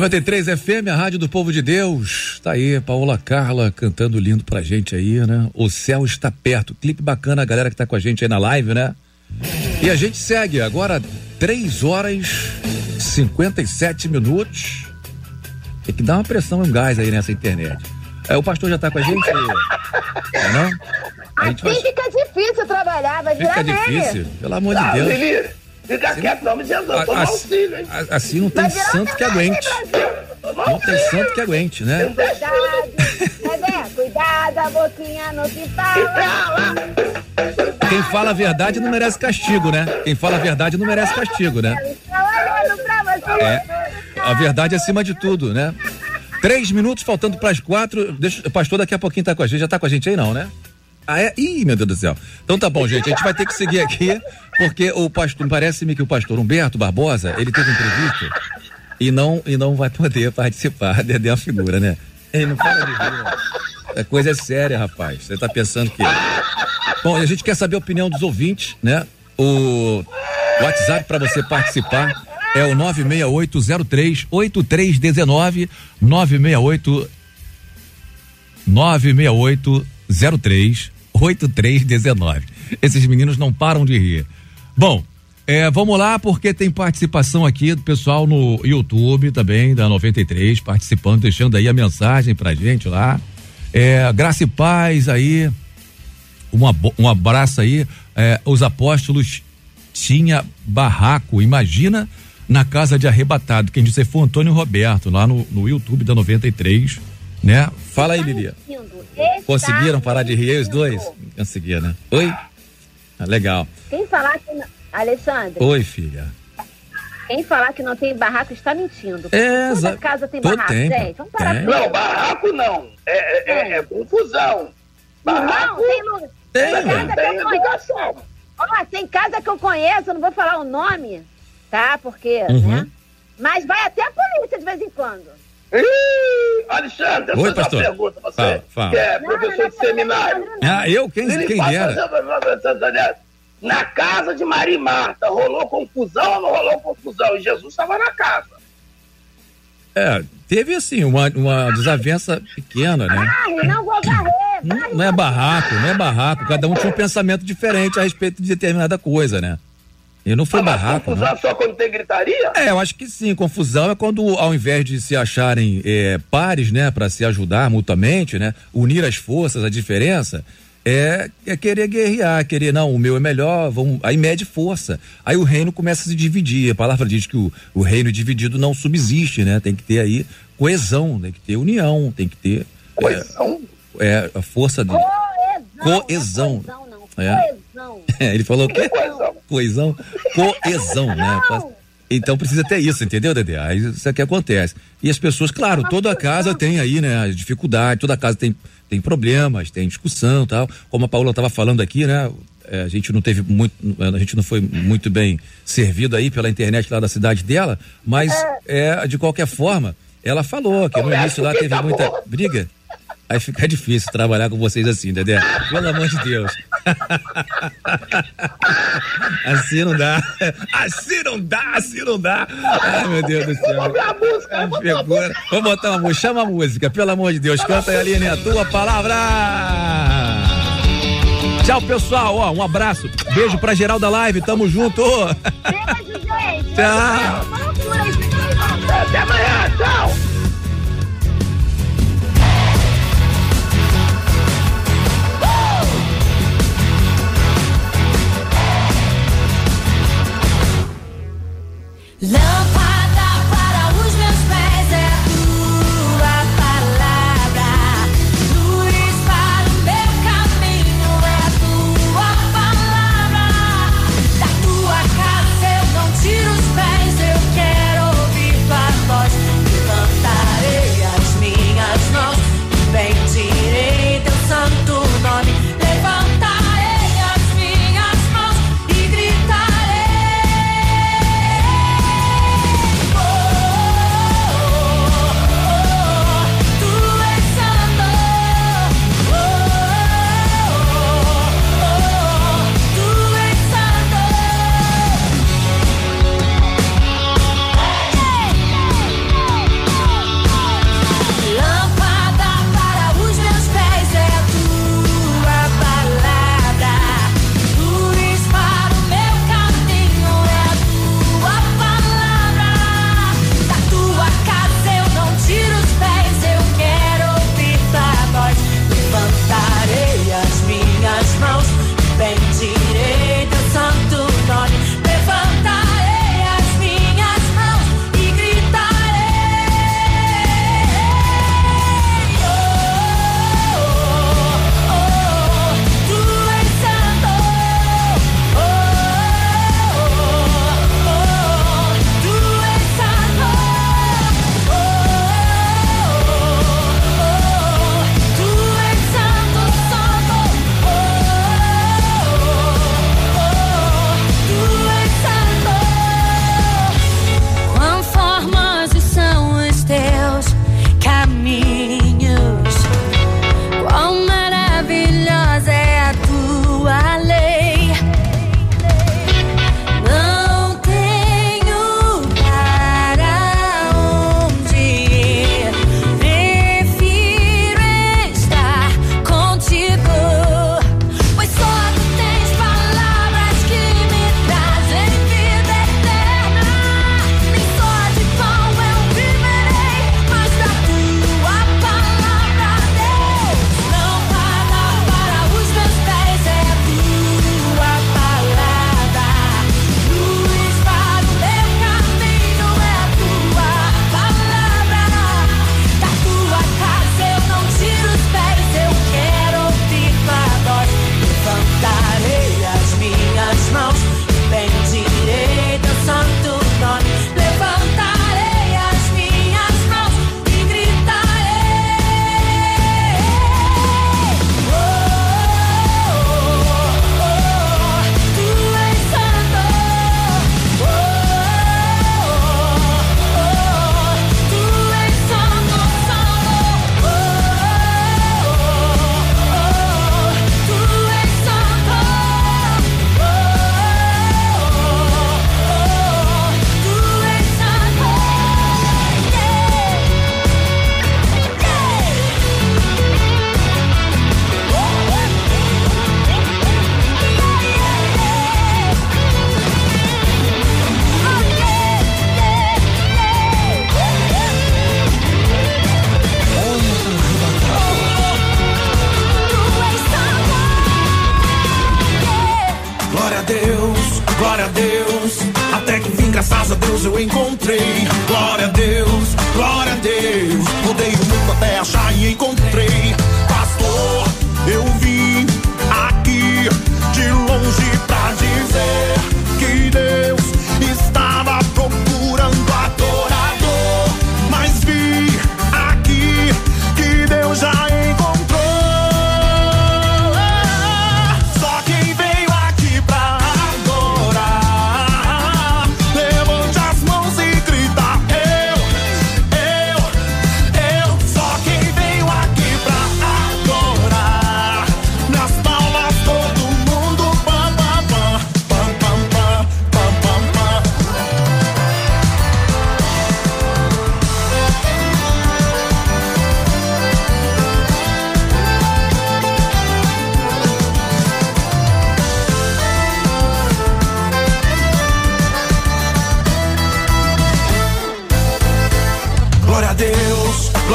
93 FM, a rádio do povo de Deus. Tá aí, Paola Carla cantando lindo pra gente aí, né? O céu está perto. Clipe bacana, a galera que tá com a gente aí na live, né? E a gente segue agora 3 horas 57 minutos. Tem que dar uma pressão um gás aí nessa internet. É, o pastor já tá com a gente? É, não? A gente Assim vai... fica difícil trabalhar, vai virar Fica nele. difícil, pelo amor de Ah, Deus. Fica quieto, não me Jesus, toma as- auxílio, hein? Assim não tem santo que aguente. Não tem santo que aguente, né? Cuidado, cuidado, a boquinha não se fala. Quem fala a verdade não merece castigo, né? Quem fala a verdade não merece castigo, né? É. A verdade é acima de tudo, né? Três minutos faltando para as quatro. Deixa, o pastor daqui a pouquinho tá com a gente. Já tá com a gente aí, não, né? Ah, é? Ih, meu Deus do céu. Então tá bom, gente. A gente vai ter que seguir aqui, porque o pastor, parece-me que o pastor Humberto Barbosa, ele teve um imprevisto e não, e não vai poder participar. Dedé é uma figura, né? Ele não fala de rir. A coisa é séria, rapaz. Você tá pensando que. Bom, a gente quer saber a opinião dos ouvintes, né? O WhatsApp para você participar é o 96803 8319 968 96803 8319. Esses meninos não param de rir. Bom, é, vamos lá, porque tem participação aqui do pessoal no YouTube também, da 93, participando, deixando aí a mensagem pra gente lá. É, graça e paz aí. Um, abo- um abraço aí. É, os apóstolos tinha barraco, imagina na casa de arrebatado. Quem disse foi o Antônio Roberto, lá no, no YouTube da 93, né? Fala aí, Lilia. Conseguiram parar de rir os dois? Conseguiram, né? Oi? Ah, legal. Quem falar que não... Alexandre, Oi, filha. quem falar que não tem barraco está mentindo. É, Toda casa tem Tô- barraco, tem, gente. Vamos parar tem. Não, barraco não. É, é, é- é confusão. Barraco Não, tem lugar. Tem, tem casa que tem eu conheço. educação. Ó, tem casa que eu conheço, eu não vou falar o nome, tá? Porque, Uhum. né? Mas vai até a polícia de vez em quando. Ih, Alexandre, Oi, eu fazer pastor. uma pergunta pra você. Fala, fala. Que é Não, não professor é de seminário. Ah, eu? Quem, Ele quem pode dera? fazer uma pergunta, Na casa de Maria e Marta, rolou confusão ou não rolou confusão? E Jesus estava na casa. É, teve assim, uma, uma desavença pequena, né? Não vou. Não, não é barraco, não é barraco. Cada um tinha um pensamento diferente a respeito de determinada coisa, né? E não foi barraco, confusão não. só quando tem gritaria? É, eu acho que sim. Confusão é quando, ao invés de se acharem é, pares, né, para se ajudar mutuamente, né, unir as forças, a diferença é, é querer guerrear, querer não, o meu é melhor, vamos, aí mede força. Aí o reino começa a se dividir. A palavra diz que o, o reino dividido não subsiste, né? Tem que ter aí coesão, tem que ter união, tem que ter Coesão? é, a força de Coesão. coesão. Não, não. É. Coesão. É, <laughs> ele falou o quê? Coesão. Coesão, né? Então precisa ter isso, entendeu, Dedé? Aí isso é que acontece. E as pessoas, claro, toda casa tem aí, né, as dificuldades, toda casa tem, tem problemas, tem discussão tal. Como a Paula estava falando aqui, né? é, a gente não teve muito, a gente não foi muito bem servido aí pela internet lá da cidade dela, mas é, de qualquer forma, ela falou que no início lá teve muita briga. Aí fica difícil trabalhar com vocês assim, Dedé. Pelo amor de Deus. <laughs> Assim não dá. Assim não dá, assim não dá. Ai, meu Deus do céu. Figura. Vou botar uma música. Chama a música, pelo amor de Deus. Canta aí, Aline, a tua palavra. Tchau, pessoal. Ó, um abraço. Beijo pra geral da live. Tamo junto. Beijo, gente. Tchau. Love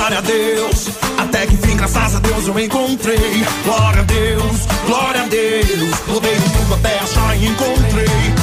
glória a Deus. Até que fim, graças a Deus, eu encontrei. Glória a Deus, glória a Deus. Rodei tudo até achar e encontrei.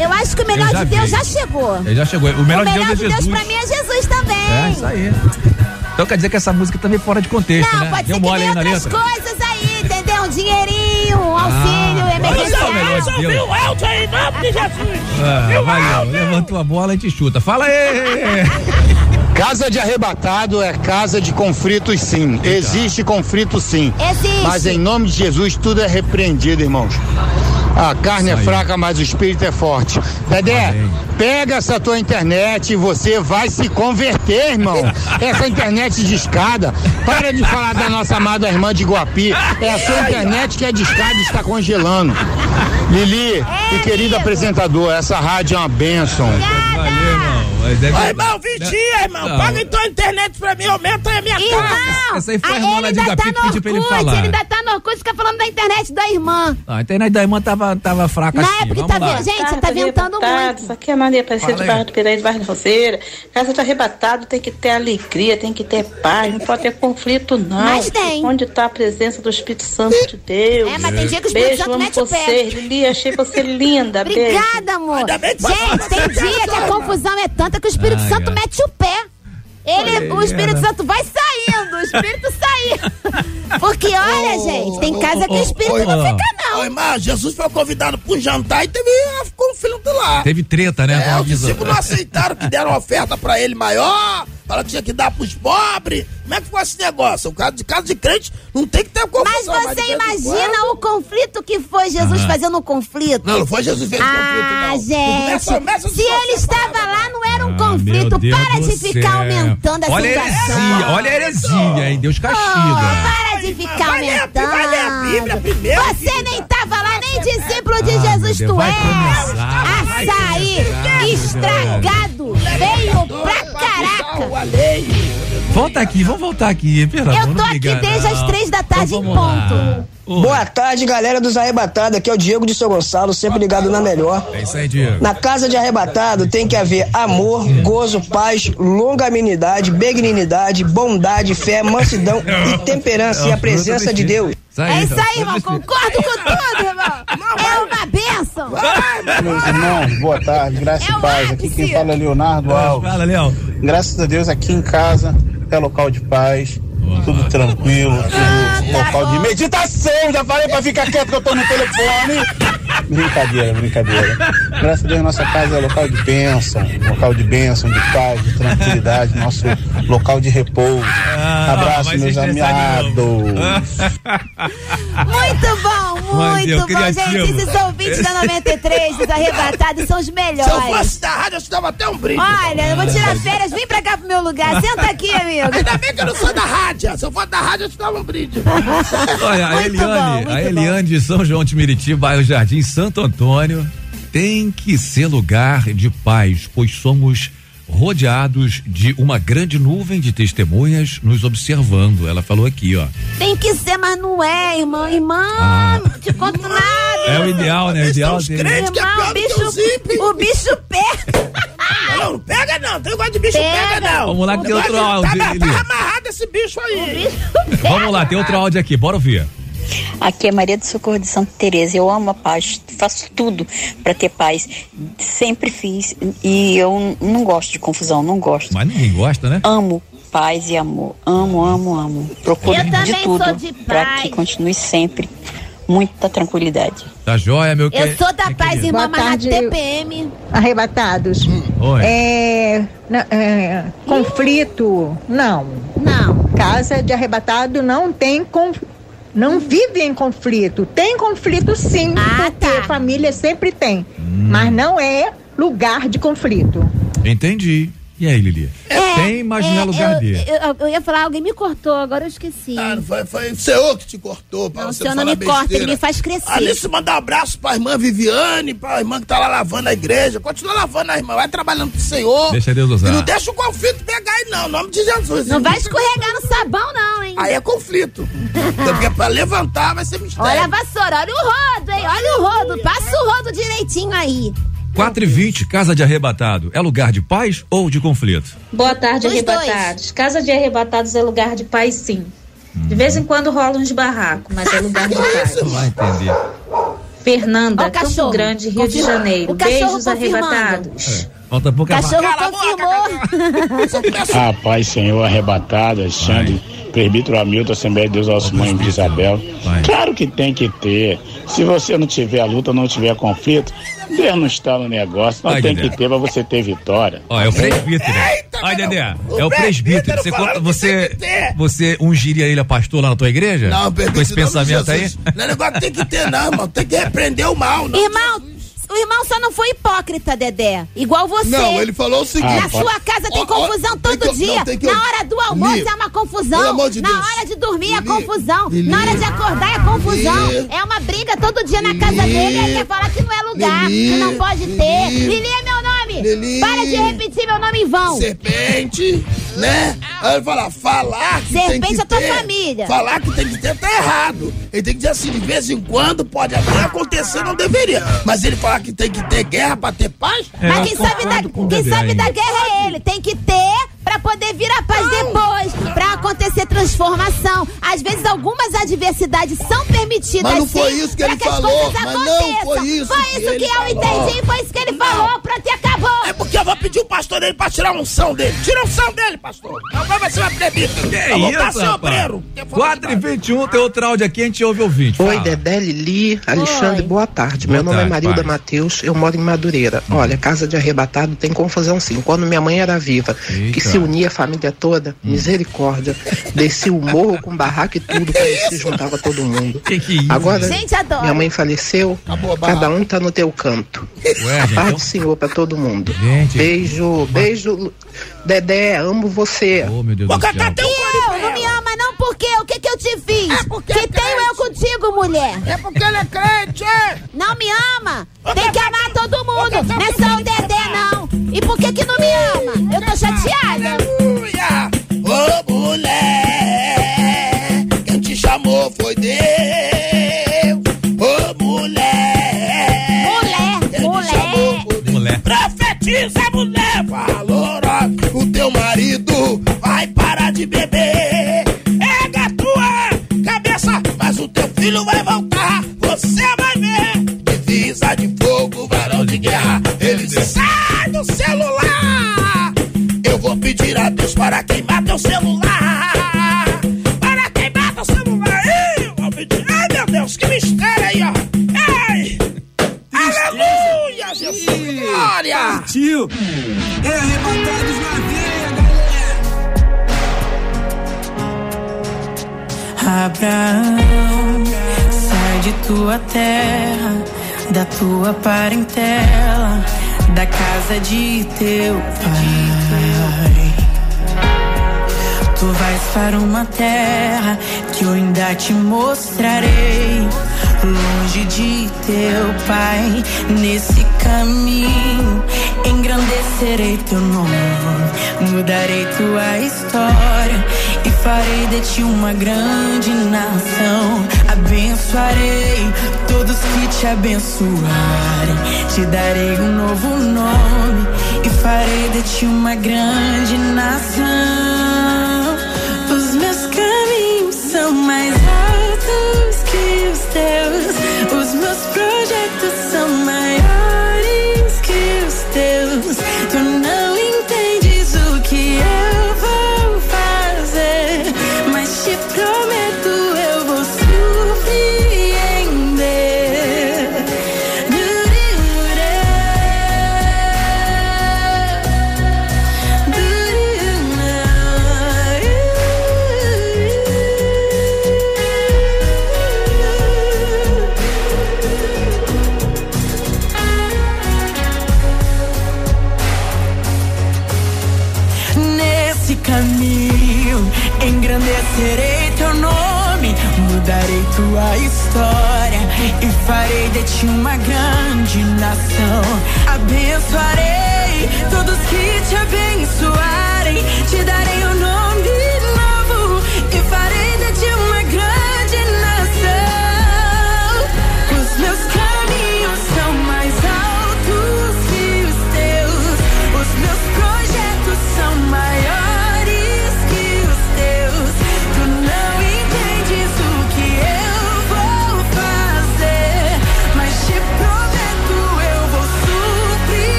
Eu acho que o melhor de Deus vi. já chegou. Ele já chegou. O melhor, o melhor de de Deus é Deus Jesus. pra mim é Jesus também. É, isso aí. Então quer dizer que essa música também é fora de contexto, Não, né? pode Deu ser que na outras letra. coisas aí, entendeu? Um dinheirinho, um auxílio Ah, emergencial. mas é o de Deus. aí, em nome de Jesus. Ah, valeu. Levantou a bola e te chuta. Fala aí! Casa de arrebatado é casa de conflitos sim. Existe conflito sim. Existe. Mas em nome de Jesus tudo é repreendido, irmãos. A carne é fraca, mas o espírito é forte. Dedé, pega essa tua internet e você vai se converter, irmão. <laughs> Essa internet de escada. Para de falar da nossa amada irmã de Guapi. É a sua internet que é de escada e está congelando. Lili e querido apresentador, essa rádio é uma bênção. Valeu, irmão. Mas deve- Ô, irmão, vigia, irmão. Não. Paga então a internet pra mim, aumenta aí a minha Irmão, casa. Essa aí foi a irmã ele lá de ainda Gapi tá pediu pra ele falar. ele ainda tá no Orkut, fica falando da internet da irmã. Ah, a internet da irmã tava, tava fraca Na assim. época, Vamos tá lá. vendo? Gente, tá ventando muito. Isso aqui é Maria Aparecida de. Barra do Piraí, de Barra da Roceira. Casa de arrebatado tem que ter alegria, tem que ter paz, não pode ter conflito, não. Mas tem. Onde está a presença do Espírito Santo de Deus? É, mas tem dia que o Espírito Beijo, Santo amo mete o pé. você. Lili, achei você linda. Beijo. Obrigada, amor. Ainda bem que você Gente, tem dia que a confusão é tanta que o Espírito Ai, Santo ai. mete o pé. Ele, Olha o Espírito. Santo vai saindo, o Espírito saindo. Porque olha, gente, tem casa que o Espírito ô, não fica, não. Ô, irmão, Jesus foi convidado pro jantar e teve ah, conflito lá. Teve treta, né? É, os discípulos não aceitaram que deram oferta pra ele maior, falaram que tinha que dar pros pobres. Como é que foi esse negócio? O caso de casa de crente não tem que ter Mas confusão. você de vez em imagina quando- o conflito que foi Jesus fazendo o conflito? Não, não foi Jesus que fez o conflito, Ah, não. gente. Começa- começa se ele estava lá, não era um Ah, conflito. Para de ficar aumentando essa Olha a situação. heresia, olha a heresia, hein? Deus Oh, castiga. para de ficar Vai ler vai ler a Bíblia primeiro, Você nem estava lá, nem discípulo de Ah, Jesus Deus, tu vai Açaí estragado, veio pra caraca. Volta aqui, vamos voltar aqui, pelo Eu tô aqui desde não. as três da tarde Então em lá. ponto. Oi. Boa tarde, galera dos Arrebatados. Aqui é o Diego de São Gonçalo, sempre ligado na melhor. É isso aí, Diego. Na casa de arrebatado tem que haver amor, gozo, paz, longanimidade, benignidade, bondade, fé, mansidão e <laughs> temperança e a presença de Deus. É isso aí, irmão. Concordo com tudo, irmão. É uma bênção. Meus irmãos, boa tarde, graça É e paz. Aqui quem fala é Leonardo Alves. Fala, Léo. Graças a Deus, aqui em casa é local de paz, tudo tranquilo, tudo local de meditação. Já falei pra ficar quieto que eu tô no telefone. Brincadeira, brincadeira. Graças a Deus, nossa casa é local de bênção, local de bênção, de paz, de tranquilidade, nosso local de repouso. Ah, Abraço, meus amiados. <laughs> Muito bom, muito bom, criativo. gente. Esses ouvintes da 93, dos arrebatados, são os Se eu melhores. fosse da rádio, eu te dava até um brinde. Olha, eu vou tirar férias, vem pra cá pro meu lugar. Senta aqui, amigo. Ainda bem que eu não sou da rádio. Se eu fosse da rádio, eu te dava um brinde. Olha, a Muito Eliane, bom, a Eliane de São João de Meriti, bairro Jardim Santo Antônio, tem que ser lugar de paz, pois somos rodeados de uma grande nuvem de testemunhas nos observando. Ela falou aqui, ó. Tem que ser, mas não é, irmão. Irmão, Ah. não te conto nada. É o ideal, né? O ideal dele. é Irmão, o do que o bicho, o bicho pega. Não, não pega não. Tem negócio de bicho pega, Pega. não. Vamos lá que tem outro áudio, Tá, tá amarrado esse bicho aí. Vamos lá, tem outro áudio aqui, bora ouvir. Aqui é Maria do Socorro de Santa Teresa. Eu amo a paz, faço tudo para ter paz. Sempre fiz e eu não gosto de confusão, não gosto. Mas ninguém gosta, né? Amo paz e amor. Amo, amo, amo. Procuro Eu de tudo para que continue sempre muita tranquilidade. Tá joia, meu Eu que- sou da paz, irmã, mas na. TPM. Arrebatados. Oi. É, é, conflito, não. Não. Casa de arrebatado não tem con- não vive em conflito. Tem conflito sim, Ah, porque tá. família sempre tem. Hum. Mas não é lugar de conflito. Entendi. E aí, Lili? tem, mas não é lugar eu, dele. Eu, eu ia falar, alguém me cortou, agora eu esqueci. Ah, não foi, foi o senhor que te cortou pra Não, o você senhor não me corta, ele me faz crescer. Alice, mandar um abraço pra irmã Viviane, pra irmã que tá lá lavando a igreja. Continua lavando a irmã, vai trabalhando pro Senhor. Deixa Deus usar. E não deixa o conflito pegar aí, não, em nome de Jesus. Não hein? vai escorregar no sabão, não, hein? Aí é conflito. Porque pra levantar vai ser mistério. Olha a vassoura, olha o rodo, hein? Olha o rodo, passa o rodo direitinho aí. 4 e 20 Casa de Arrebatado. É lugar de paz ou de conflito? Boa tarde, Os arrebatados. Casa de arrebatados é lugar de paz, sim. De vez em quando rola uns barracos, mas é lugar de <laughs> paz. Vai entender. Fernanda, Ó. Campo Grande, Rio de Confirma- Janeiro. o cachorro Beijos arrebatados. Falta pouca Cachorro vaca. confirmou. Ah, <laughs> Pai, Senhor, arrebatado, Alexandre, presbítero Hamilton, Assembleia de Deus, nosso mãe de Isabel. Claro que tem que ter. Se você não tiver a luta, não tiver conflito, Deus não está no negócio. Não Ai, tem Dedé. que ter pra você ter vitória. Ó, é o presbítero. Ai, Dedé, é o presbítero. Você, você, você ungiria ele a pastor lá na tua igreja? Não, Com esse pensamento aí? Não é negócio que tem que ter, não, irmão. Tem que repreender o mal, não. Irmão, o irmão só não foi hipócrita, Dedé. Igual você. Não, ele falou o seguinte- Na sua casa tem confusão tem todo que- dia. não, tem que- Na hora do almoço Lili, é uma confusão. de Na hora de dormir é Lili, confusão. Lili, Na hora de acordar é confusão. É uma briga todo dia na casa dele ele quer falar que não é lugar, que não pode ter. Lili. É meu nome. Para de repetir meu nome em vão. Serpente, né? Aí ele fala, falar que tem que é tua ter, família. Falar que tem que ter tá errado. Ele tem que dizer assim, de vez em quando pode até acontecer, não deveria. Mas ele falar que tem que ter guerra pra ter paz? Mas quem sabe, da, quem sabe da guerra é ele. Tem que ter pra poder vir a paz depois. Pra acontecer transformação. Às vezes algumas adversidades são permitidas Mas não foi sim, isso que pra ele que as falou, mas não foi isso Foi que isso ele que eu falou. entendi, foi isso que ele falou. Pronto, e acabou. É porque eu vou pedir o pastor dele pra tirar a unção dele. Tira a unção dele, pastor. Agora vai ser uma presbítero. Que vou isso, obreiro. 4 e 21, tem outro áudio aqui, a gente ouve ouvinte. Oi, Fala. Dedé, Lili, Alexandre, Oi. boa tarde. Boa Meu nome tarde, é Marilda. Matheus, eu moro em Madureira. Olha, casa de arrebatado tem confusão sim. Quando minha mãe era viva, que Eita. se unia a família toda, misericórdia, descia o morro com barraco e tudo, quando se juntava todo mundo. Que que é isso? Agora, Gente, adoro. minha mãe faleceu, cada um tá no teu canto. Ué, a gente, paz então- do Senhor pra todo mundo. Gente. Beijo, beijo, Dedé, amo você. Oh, meu Deus Vou do céu. teu E eu, não me ama não por quê? O que que eu te fiz? É porque que é tenho eu crente. contigo, mulher? É porque ele é crente? Não me ama. Tem que amar todo mundo. Não é só o Dedé, não. E por que que não me ama? Eu tô chateada. Aleluia! Ô mulher, quem te chamou foi Deus. Ô mulher, Mulher, quem te chamou foi Deus. Mulher. Profetiza, mulher, valorosa. O teu marido vai parar de beber. Pega a tua cabeça, mas o teu filho vai voltar. Você vai ver. Divisa de de guerra. Ele sai do celular. Eu vou pedir a Deus para queimar teu celular. Para queimar teu celular. Eu vou pedir. Ai, meu Deus, que mistério aí, ó. Ai! Aleluia, Jesus! Glória! Tio, é arrebatados na veia, galera. Abraão, sai de tua terra, da tua parentela, da casa de teu pai. Tu vais para uma terra que eu ainda te mostrarei. Longe de teu pai, nesse caminho, engrandecerei teu nome, mudarei tua história e farei de ti uma grande nação. Abençoarei todos que te abençoarem, te darei um novo nome e farei de ti uma grande nação. Os meus caminhos são mais que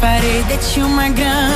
farei de ti uma grande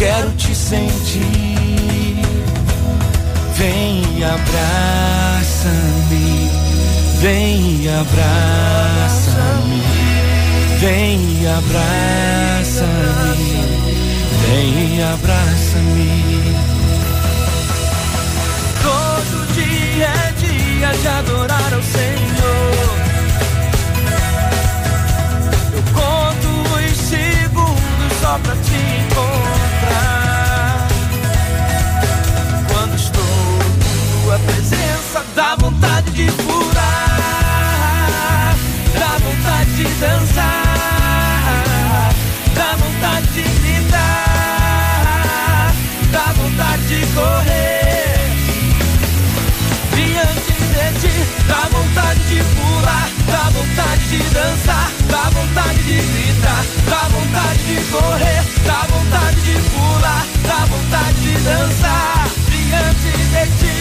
quero te sentir. Vem e abraça-me, vem e abraça-me, vem e abraça-me, vem e abraça-me. Todo dia é dia de adorar ao Senhor. Eu conto os segundos só pra te encontrar. Da vontade de pular, da vontade de dançar, da vontade de gritar, da vontade de correr. Diante de ti, Da vontade de pular, da vontade de dançar, da vontade de gritar, da vontade de correr, da vontade de pular, da vontade de dançar. Diante de ti.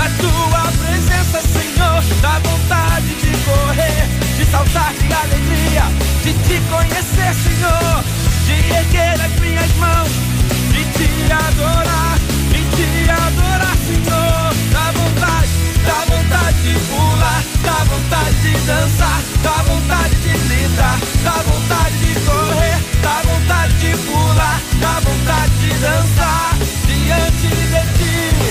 Da tua presença, Senhor, da vontade de correr, de saltar de alegria, de te conhecer, Senhor, de erguer as minhas mãos, de te adorar, de te adorar, Senhor, da vontade, da vontade de pular, da vontade de dançar, da vontade de gritar, da vontade de correr, da vontade de pular, da vontade de dançar diante de ti.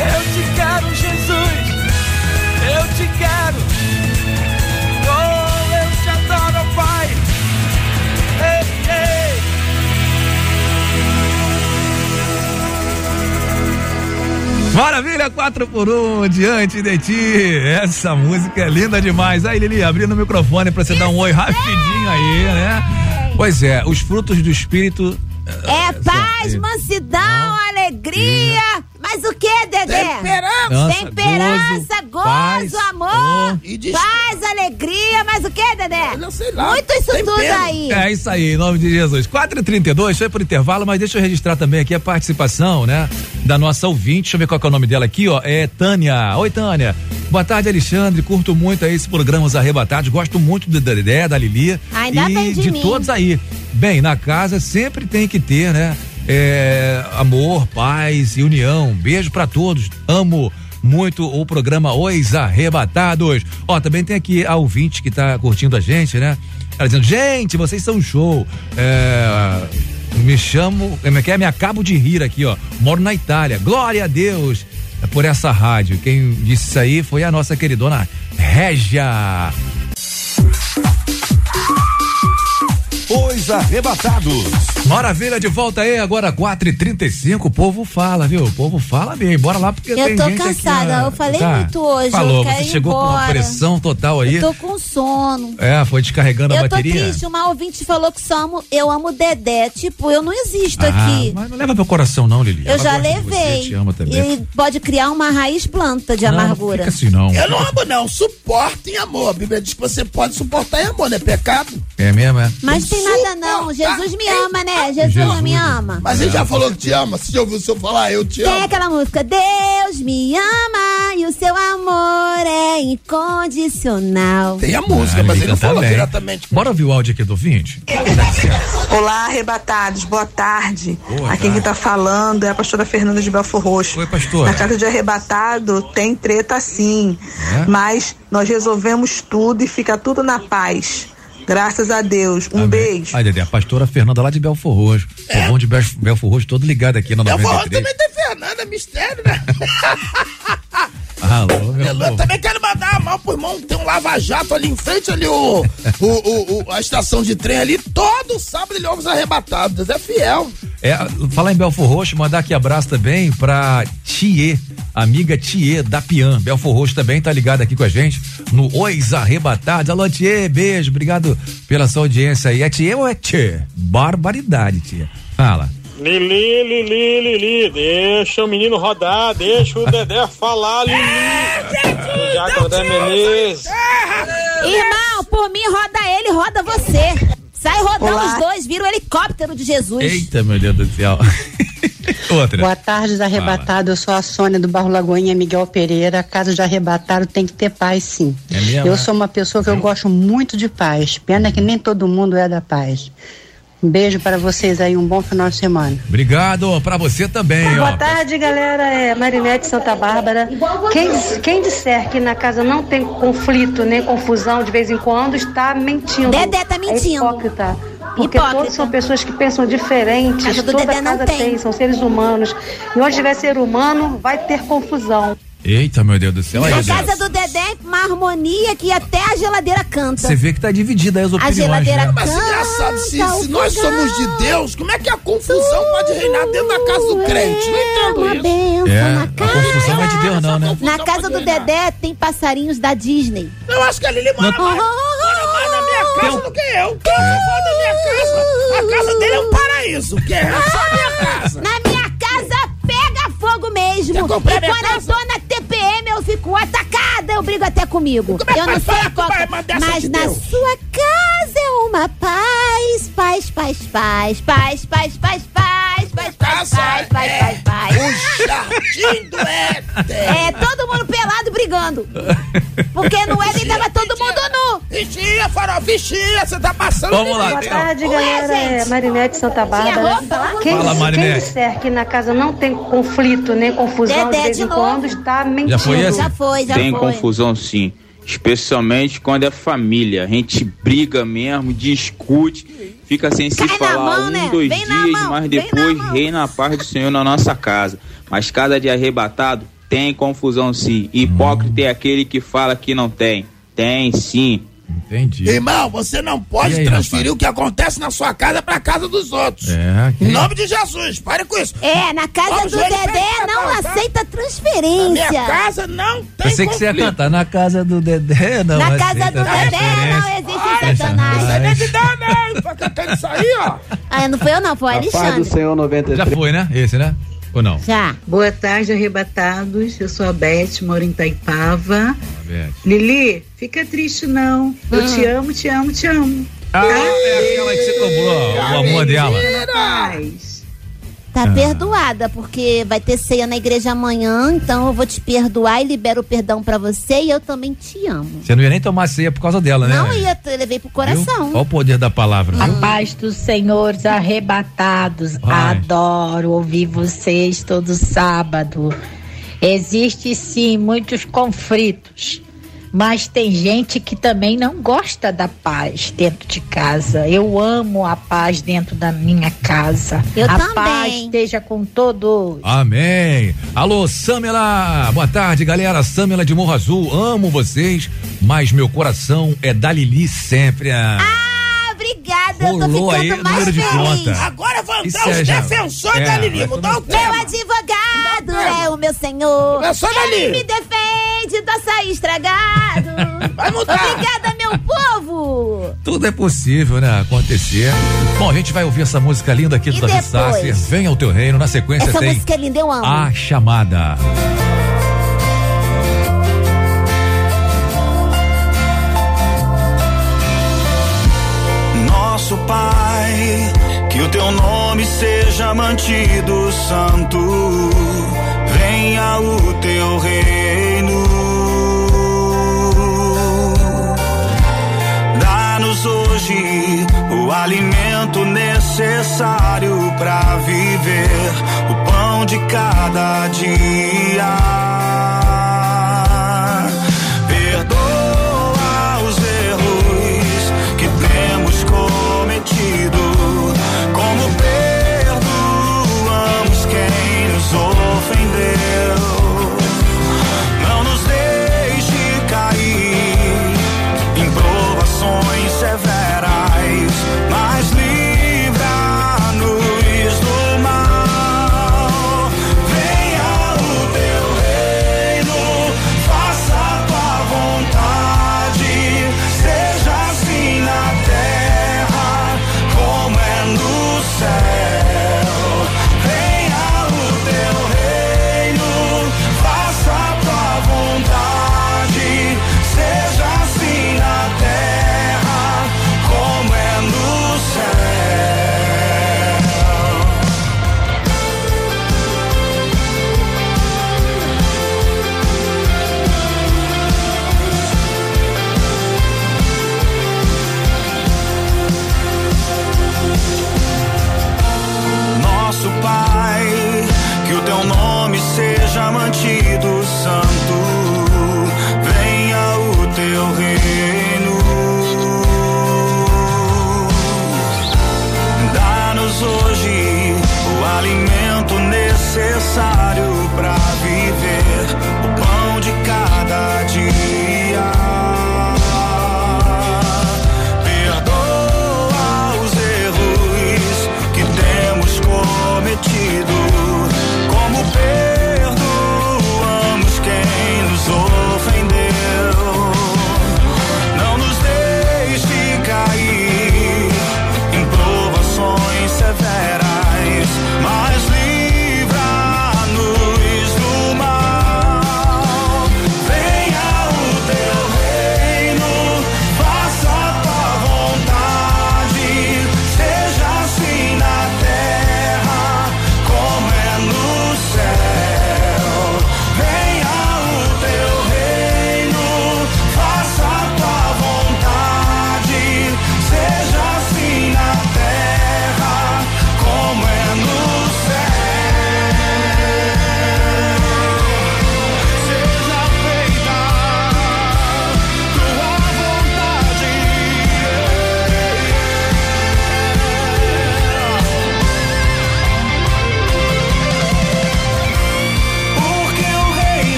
Eu te quero, Jesus. Eu te quero. Oh, eu te adoro, Pai. Ei, ei. Maravilha, 4 por 1 um, diante de ti. Essa música é linda demais. Aí, Lili, abrindo o microfone pra você dar um oi rapidinho aí, né? Pois é, os frutos do espírito. É paz, mansidão, Mas o que, Dedé? Temperança. Temperança, gozo, paz, amor, E diz- paz, alegria. Mas o que, Dedé? não sei lá. Muito isso Tempero. tudo aí. É isso aí, em nome de Jesus. 4 e 32 foi por intervalo, mas deixa eu registrar também aqui a participação, né? Da nossa ouvinte. Deixa eu ver qual que é o nome dela aqui, ó. É Tânia. Oi, Tânia. Boa tarde, Alexandre. Curto muito aí esse programa Os Arrebatados. Gosto muito do Dedé, da Lili. Ainda e bem de de mim. todos aí. Bem, na casa sempre tem que ter, né? É, amor, paz e união. Beijo pra todos. Amo muito o programa Os Arrebatados. Ó, também tem aqui a ouvinte que tá curtindo a gente, né? Ela dizendo, gente, vocês são show. É, me chamo, como é é? Me acabo de rir aqui, ó. Moro na Itália. Glória a Deus por essa rádio. Quem disse isso aí foi a nossa queridona Régia. Os Arrebatados. Maravilha, de volta aí, agora 4 e 35 o povo fala, viu? O povo fala bem, bora lá porque Eu tem tô gente aqui, cansada, ó. eu falei Tá. muito hoje, Falou, eu quero você ir chegou com uma embora. pressão total aí. Eu tô com sono. É, foi descarregando a Eu tô bateria. triste, uma ouvinte falou que só amo, eu amo Dedé. Tipo, eu não existo Ah, aqui. Mas não leva pro coração não, Lili. Eu Ela já de você, levei. te ama também. E pode criar uma raiz planta de Não, não amargura. fica assim não. Eu não amo, não. Suporta em amor. A Bíblia diz que você pode suportar em amor, não é pecado? É mesmo, é? Mas tem nada não. Jesus me ama, né? Jesus, Jesus. me ama. Mas ele já falou que te ama. Você já ouviu o senhor falar, eu te Tem amo? aquela música Deus me ama e o seu amor é incondicional. Tem a música, Ah, mas ele não falou diretamente. Bora ouvir o áudio aqui do ouvinte? Olá, arrebatados, boa tarde. Boa Aqui tarde. quem tá falando é a pastora Fernanda de Belfor Roxo. Oi, pastora. Na casa de arrebatado tem treta sim, É? mas nós resolvemos tudo e fica tudo na paz. Graças a Deus. Um beijo. Ai, Dedé, a pastora Fernanda lá de Belfor Roxo. É. O bom de Bel- Belfor Roxo todo ligado aqui na vou 93. também tem Fernanda, mistério, né? <laughs> Alô, meu Eu povo. também quero mandar a mão pro irmão, tem um lava-jato ali em frente ali, o, o, o- o- a estação de trem ali, todo sábado ele ouve os arrebatados, Deus é fiel. É, falar em Belfor Roxo, mandar aqui abraço também pra Thier, amiga Thier da Pian. Belfor Roxo também tá ligado aqui com a gente no Os Arrebatados. Alô, Thier, beijo, obrigado pela sua audiência aí. É Thier ou é Thier? Barbaridade, Thier. Fala. Lili, Lili, Lili, deixa o menino rodar, deixa o Dedé <laughs> falar, Lili. Jaco Dedé Menezes. Irmão, por mim roda ele, roda você. Sai rodando Olá. os dois, vira o helicóptero de Jesus. Eita, meu Deus do céu. <laughs> Outra. Boa tarde, arrebatado. Eu sou a Sônia do Barro Lagoinha, Miguel Pereira. Casa de arrebatado tem que ter paz, sim. É mesmo, eu é? sou uma pessoa que eu gosto muito de paz. Pena que nem todo mundo é da paz. Um beijo para vocês aí, um bom final de semana. Obrigado pra você também, Boa ó. tarde, galera. É Marinete Santa Bárbara. Quem, quem disser que na casa não tem conflito nem confusão de vez em quando está mentindo. Dedé tá mentindo. É hipócrita. Porque Hipócrita. todos são pessoas que pensam diferentes. Casa do Toda Dedé não casa tem. tem, são seres humanos. E onde tiver ser humano, vai ter confusão. Eita, meu Deus do céu. Aí, Na Dedé. casa do Dedé, é uma harmonia que até a geladeira canta. Você vê que tá dividida aí as opiniões, geladeira né? Mas engraçado, se, Canta se nós fogão. somos de Deus, como é que a confusão pode reinar dentro da casa do crente? Não entendo Uma isso. benção É, na a casa. confusão não é de Deus não, né? Na casa do Dedé tem passarinhos da Disney. Eu acho que a Lili mora mais, mora mais na minha casa do que eu. Quem é. fora da minha casa? A casa dele é um paraíso, que é só a minha casa. Na minha casa pega fogo mesmo. E quando eu tô na TPM, eu fico atacada, eu brigo até comigo. É eu não sei a uma dessa mas na sua casa é uma paz, paz, paz, paz, paz, paz, paz, paz, paz, paz, paz, paz, paz, paz. O jardim do Éter. É, todo mundo brigando. Porque no Éden tava todo mundo nu. Vigia, farol, vigia, você tá passando Vamos lá, Boa tarde, Ué, galera. É. Marinete Santa Bárbara. Quem, Fala, quem Marinete. disser que na casa não tem conflito nem confusão Dedé de vez de novo. quando está mentindo. Já foi? Já foi, já Tem foi. confusão sim. Especialmente quando é família. A gente briga mesmo, discute, fica sem se Cai na falar mão, um, né? dois Vem na dias, mão, mas vem depois na mão. reina a paz do Senhor na nossa casa. Mas cada dia arrebatado tem confusão sim. Hipócrita é aquele que fala que não tem. Tem sim. Entendi. Irmão, você não pode aí, transferir rapaz? o que acontece na sua casa pra casa dos outros. É, Em nome de Jesus, pare com isso. É, na casa Vamos do Dedé não tá? aceita Na transferência. minha casa não tem Pensei que você ia conflito. cantar na casa do Dedé, não. Na aceita casa do Dedé não existe satanás. Você nem me dá, né? Pra cantar isso aí, ó. Ah, não foi eu não, foi o Alexandre. Senhor 93. Já foi, né? Esse, né? Ou não? Já. Boa tarde, arrebatados. Eu sou a Beth, moro em Taipava. Beth. Lili, fica triste não. Eu te amo, te amo, te amo. Ah, é aquela que você cobrou o amor dela. Paz. Tá Ah. perdoada, porque vai ter ceia na igreja amanhã, então eu vou te perdoar e libero o perdão pra você e eu também te amo. Você não ia nem tomar ceia por causa dela, né? Não ia, eu levei pro coração. Olha o poder da palavra, A viu? paz dos senhores arrebatados. Vai. Adoro ouvir vocês todo sábado. Existe sim muitos conflitos, mas tem gente que também não gosta da paz dentro de casa. Eu amo a paz dentro da minha casa. Eu a também. paz esteja com todos. Amém. Alô, Samela. Boa tarde, galera. Samela de Morro Azul. Amo vocês, mas meu coração é da Lili sempre. Ah, obrigada, eu tô Rolou ficando aí, mais feliz. Agora Isso dar é os já- defensores é, da Lili, mudar o Meu tema. Advogado é o meu senhor. Eu sou Ele dali. me defende do açaí estragado. <laughs> Vai mudar. Obrigada, meu povo. tudo é possível, né? Acontecer. Bom, a gente vai ouvir essa música linda aqui do Davi? Sasser. Vem ao teu reino. Na sequência Essa tem música é linda, eu amo. A Chamada. Nosso Pai, que o teu nome seja mantido santo, venha o teu reino. Dá-nos hoje o alimento necessário para viver, o pão de cada dia.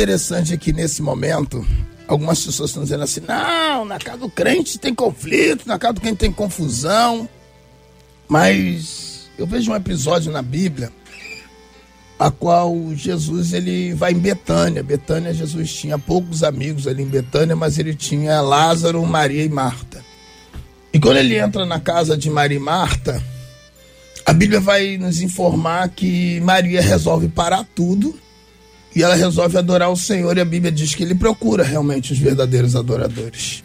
Interessante é que nesse momento, algumas pessoas estão dizendo assim: não, na casa do crente tem conflito, na casa do crente tem confusão. Mas eu vejo um episódio na Bíblia a qual Jesus ele vai em Betânia. Betânia, Jesus tinha poucos amigos ali em Betânia, mas ele tinha Lázaro, Maria e Marta. E quando ele entra na casa de Maria e Marta, a Bíblia vai nos informar que Maria resolve parar tudo e ela resolve adorar o Senhor e a Bíblia diz que ele procura realmente os verdadeiros adoradores.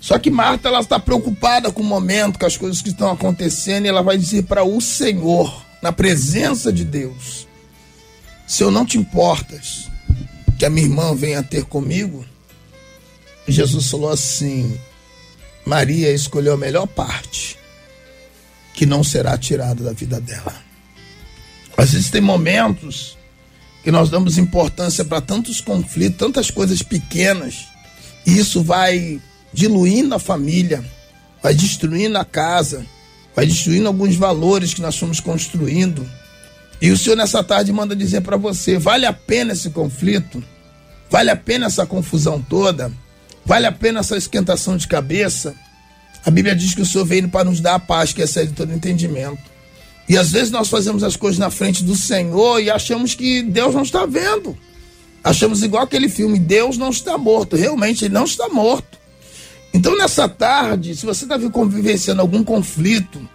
Só que Marta ela está preocupada com o momento, com as coisas que estão acontecendo e ela vai dizer para o Senhor, na presença de Deus: Se eu não te importas que a minha irmã venha ter comigo, Jesus falou assim: Maria escolheu a melhor parte, que não será tirada da vida dela. Às vezes tem momentos que nós damos importância para tantos conflitos, tantas coisas pequenas, e isso vai diluindo a família, vai destruindo a casa, vai destruindo alguns valores que nós fomos construindo. E o Senhor nessa tarde manda dizer para você: vale a pena esse conflito? Vale a pena essa confusão toda? Vale a pena essa esquentação de cabeça? A Bíblia diz que o Senhor veio para nos dar a paz que excede todo entendimento. E às vezes nós fazemos as coisas na frente do Senhor e achamos que Deus não está vendo. Achamos igual aquele filme, Deus não está morto. Realmente, ele não está morto. Então, nessa tarde, se você está convivenciando algum conflito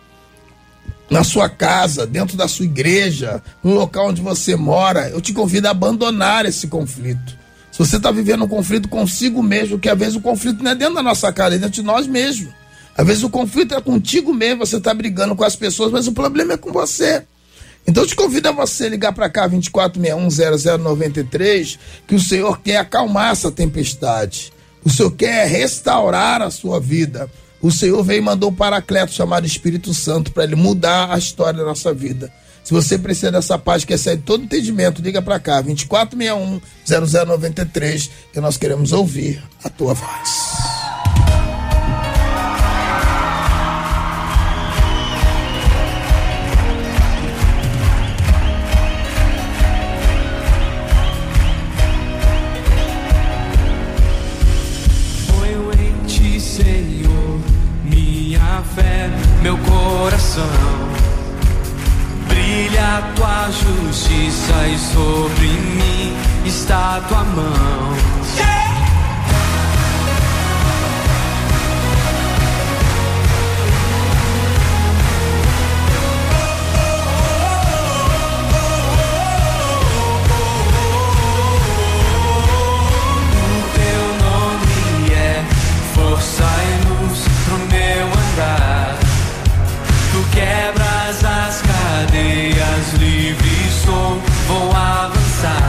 na sua casa, dentro da sua igreja, no local onde você mora, eu te convido a abandonar esse conflito. Se você está vivendo um conflito consigo mesmo, que às vezes o conflito não é dentro da nossa casa, é dentro de nós mesmos. Às vezes o conflito é contigo mesmo, você está brigando com as pessoas, mas o problema é com você. Então eu te convido a você ligar para cá 24610093, que o Senhor quer acalmar essa tempestade. O Senhor quer restaurar a sua vida. O Senhor veio e mandou o Paracleto chamado Espírito Santo para ele mudar a história da nossa vida. Se você precisa dessa paz que excede todo entendimento, liga para cá 24610093, que nós queremos ouvir a tua voz. Brilha a tua justiça e sobre mim está a tua mão. inside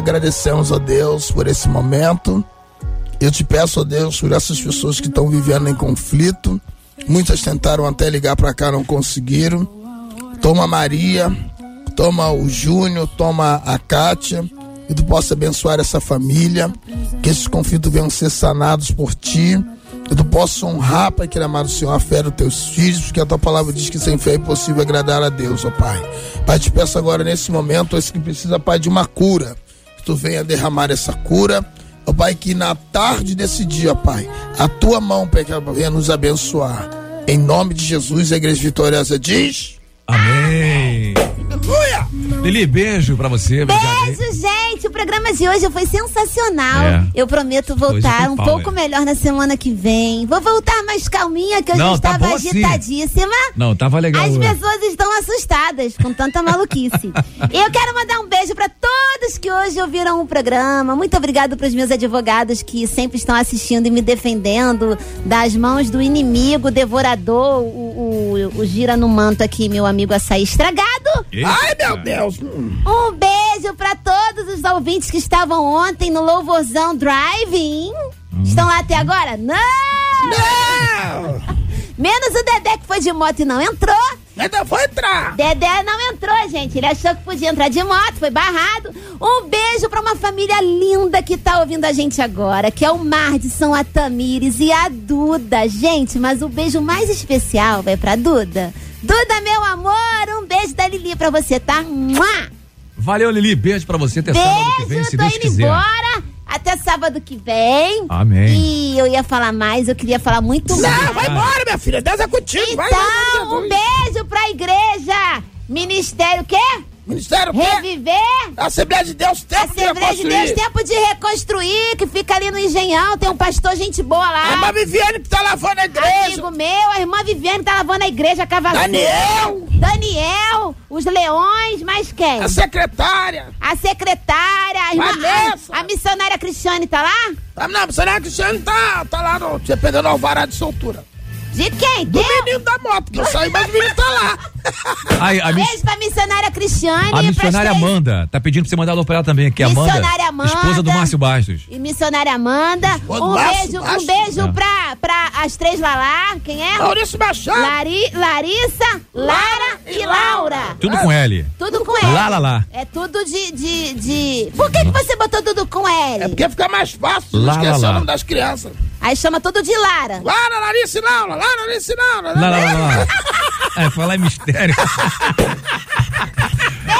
agradecemos, ó Deus, por esse momento. Eu te peço, ó Deus, por essas pessoas que estão vivendo em conflito. Muitas tentaram até ligar para cá, não conseguiram. Toma a Maria, toma o Júnior, toma a Kátia. Que tu possa abençoar essa família. Que esses conflitos venham ser sanados por ti. Que tu possa honrar, Pai, querido amado Senhor, a fé dos teus filhos, porque a tua palavra diz que sem fé é impossível agradar a Deus, ó Pai. Pai, te peço agora nesse momento, esse que precisa, Pai, de uma cura. Venha derramar essa cura. Ó Pai, que na tarde desse dia, Pai, a tua mão, Pai, que ela venha nos abençoar. Em nome de Jesus, a igreja vitoriosa diz. Amém. Aleluia! Lili, beijo pra você. obrigado aí. Gente. O programa de hoje foi sensacional. É. Eu prometo Hoje voltar um pau, pouco é. melhor na semana que vem. Vou voltar mais calminha, que eu Não, já tá estava bom assim. agitadíssima. Não, tava legal. As hoje. pessoas estão assustadas com tanta maluquice. e <laughs> eu quero mandar um beijo para todos que hoje ouviram o programa. Muito obrigado para os meus advogados que sempre estão assistindo e me defendendo das mãos do inimigo devorador, o, o, o gira no manto aqui, meu amigo açaí estragado. Ai, meu Deus! Um beijo pra todos os ouvintes que estavam ontem no Louvorzão Driving. Estão lá até agora? Não! <laughs> Menos o Dedé que foi de moto e não entrou. Dedé foi entrar. Dedé não entrou, gente. Ele achou que podia entrar de moto, foi barrado. Um beijo pra uma família linda que tá ouvindo a gente agora, que é o Mar de São Atamires e a Duda. Gente, mas o beijo mais especial vai pra Duda. Duda, meu amor, um beijo da Lili pra você, tá? Mua! Valeu, Lili. Beijo pra você. Até sábado que vem, Beijo, se tô Deus indo quiser. embora. Até sábado que vem. Amém. E eu ia falar mais, eu queria falar muito mais. Não, vai embora, minha filha. Deus é contigo. vai, Então, vai, vai, um beijo pra igreja. Ministério o quê? Ministério? Reviver. Assembleia de Deus, tempo de Assembleia de Deus, reconstruir. tempo de reconstruir, que fica ali no Engenhão. Tem um pastor gente boa lá. A irmã Viviane que tá lavando a igreja. Amigo meu, a irmã Viviane tá lavando a igreja, cavaçura. Daniel. Daniel, os leões, mais quem? A secretária. A secretária, a irmã, Vanessa. a, a missionária Cristiane tá lá? Não, a missionária Cristiane tá, tá lá no, dependendo do alvará de soltura. De quem? Do Teu? menino da moto, que eu saí, mas o menino tá lá. <laughs> Ai, a, mis- Beijo pra missionária Cristiane a e missionária Amanda tá pedindo pra você mandar alô pra ela também, que é a Amanda, Missionária Amanda. esposa do Márcio Bastos. E missionária Amanda. Esposa Um Márcio beijo, um beijo É. pra, pra as três Lalá. Quem é? Maurício Machado. Lari, Larissa, Lara e Laura. Tudo com L. Tudo com L. Lá, lá, lá. É tudo de, de, de... Por que, que você botou tudo com L? É porque fica mais fácil não Lá, esquecer lá, lá. o nome das crianças. Aí chama tudo de Lara. Lara, Larissa e Laura, Lara, Larissa e Laura. Lá, lá, lá. É, falar em mistério. <laughs>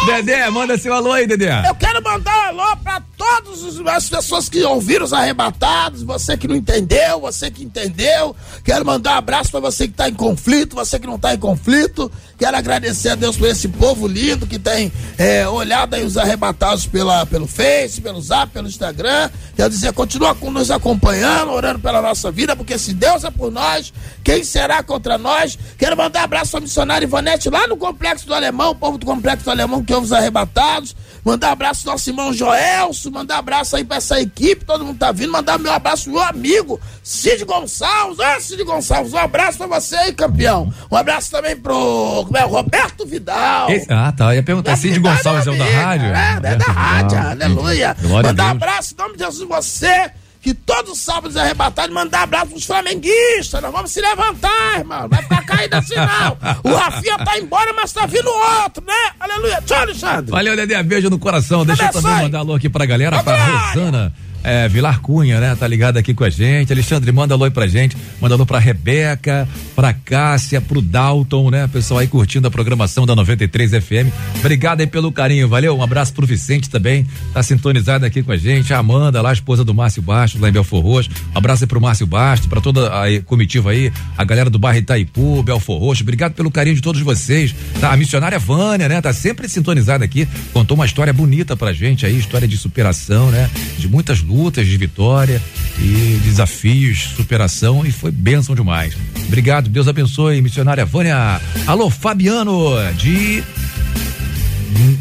Dedé, manda seu alô aí, Dedé. Eu quero mandar um alô pra todas as pessoas que ouviram os arrebatados, você que não entendeu, você que entendeu. Quero mandar um abraço pra você que tá em conflito, você que não tá em conflito. Quero agradecer a Deus por esse povo lindo que tem é, olhado aí os arrebatados pela, pelo Face, pelo Zap, pelo Instagram. Quero dizer, continua com- nos acompanhando, orando pela nossa vida, porque se Deus é por nós, quem será contra nós? Quero mandar um abraço à missionária Ivonete lá no Complexo do Alemão, o povo do Complexo do Alemão que os arrebatados. Mandar abraço ao nosso irmão Joelso, mandar abraço aí pra essa equipe, todo mundo tá vindo. Mandar meu abraço pro meu amigo Cid Gonçalves. Ô, Cid Gonçalves, um abraço pra você aí, campeão. Um abraço também pro como é, Roberto Vidal. Esse- ah, tá. Eu ia perguntar, Cid Gonçalves é o da rádio? É, é da rádio, aleluia. Glória Mandar abraço em nome de Jesus, você que todos os sábados é arrebatado, mandar abraço pros flamenguistas. Nós vamos se levantar, irmão. Vai ficar caído assim, não. O Rafinha tá embora, mas tá vindo outro, né? Aleluia. Tchau, Alexandre. Valeu, Dedé. Beijo no coração. Deixa eu também mandar alô aqui pra galera, pra Vamos lá. Rosana. É, Vilar Cunha, né? Tá ligado aqui com a gente. Alexandre, manda alô aí pra gente. Manda alô pra Rebeca, pra Cássia, pro Dalton, né? Pessoal aí curtindo a programação da 93 FM. Obrigado aí pelo carinho, valeu. Um abraço pro Vicente também, tá sintonizado aqui com a gente. A Amanda, lá, esposa do Márcio Bastos, lá em Belfor Roxo. Um abraço aí pro Márcio Bastos, pra toda a comitiva aí, a galera do bairro Itaipu, Belfor Roxo. Obrigado pelo carinho de todos vocês. Tá? A missionária Vânia, né? Tá sempre sintonizada aqui. Contou uma história bonita pra gente aí, história de superação, né? De muitas lutas, de vitória e desafios, superação e foi bênção demais. Obrigado, Deus abençoe, missionária Vânia. Alô, Fabiano, de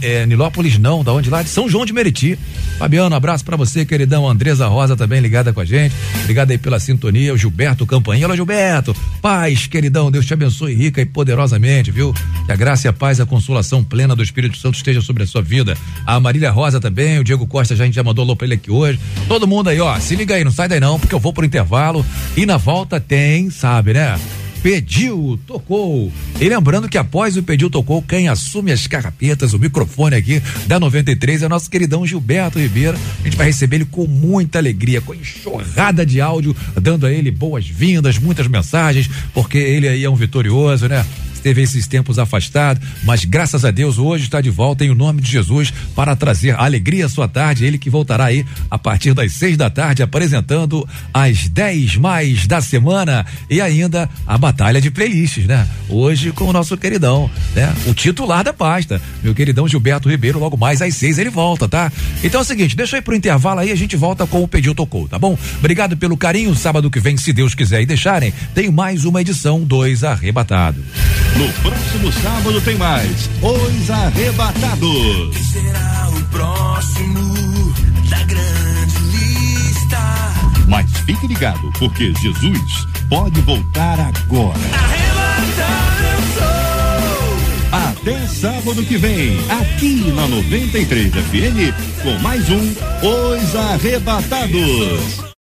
é, Nilópolis não, da onde lá? De São João de Meriti. Fabiano, abraço pra você, queridão. Andresa Rosa também ligada com a gente. Obrigado aí pela sintonia. O Gilberto Campainha. Olá, Gilberto. Paz, queridão. Deus te abençoe rica e poderosamente, viu? Que a graça e a paz, a consolação plena do Espírito Santo esteja sobre a sua vida. A Marília Rosa também. O Diego Costa já, a gente já mandou alô pra ele aqui hoje. Todo mundo aí, ó. Se liga aí, não sai daí não, porque eu vou pro intervalo. E na volta tem, sabe, né? Pediu, tocou. E lembrando que após o Pediu, tocou, quem assume as carrapetas, o microfone aqui da 93 é o nosso queridão Gilberto Ribeiro. A gente vai receber ele com muita alegria, com enxurrada de áudio, dando a ele boas-vindas, muitas mensagens, porque ele aí é um vitorioso, né? Esteve esses tempos afastado, mas graças a Deus hoje está de volta em o nome de Jesus para trazer alegria à sua tarde. Ele que voltará aí a partir das seis da tarde apresentando as dez mais da semana e ainda a batalha de playlists, né? Hoje com o nosso queridão, né? O titular da pasta, meu queridão Gilberto Ribeiro. Logo mais às seis ele volta, tá? Então é o seguinte, deixa ir pro intervalo aí, a gente volta com o Pediu Tocou, tá bom? Obrigado pelo carinho. Sábado que vem, se Deus quiser e deixarem, tem mais uma edição dois arrebatado. No próximo sábado tem mais Os Arrebatados. Quem será o próximo da grande lista? Mas fique ligado, porque Jesus pode voltar agora. Até sábado que vem, aqui na 93 FM, com mais um Os Arrebatados.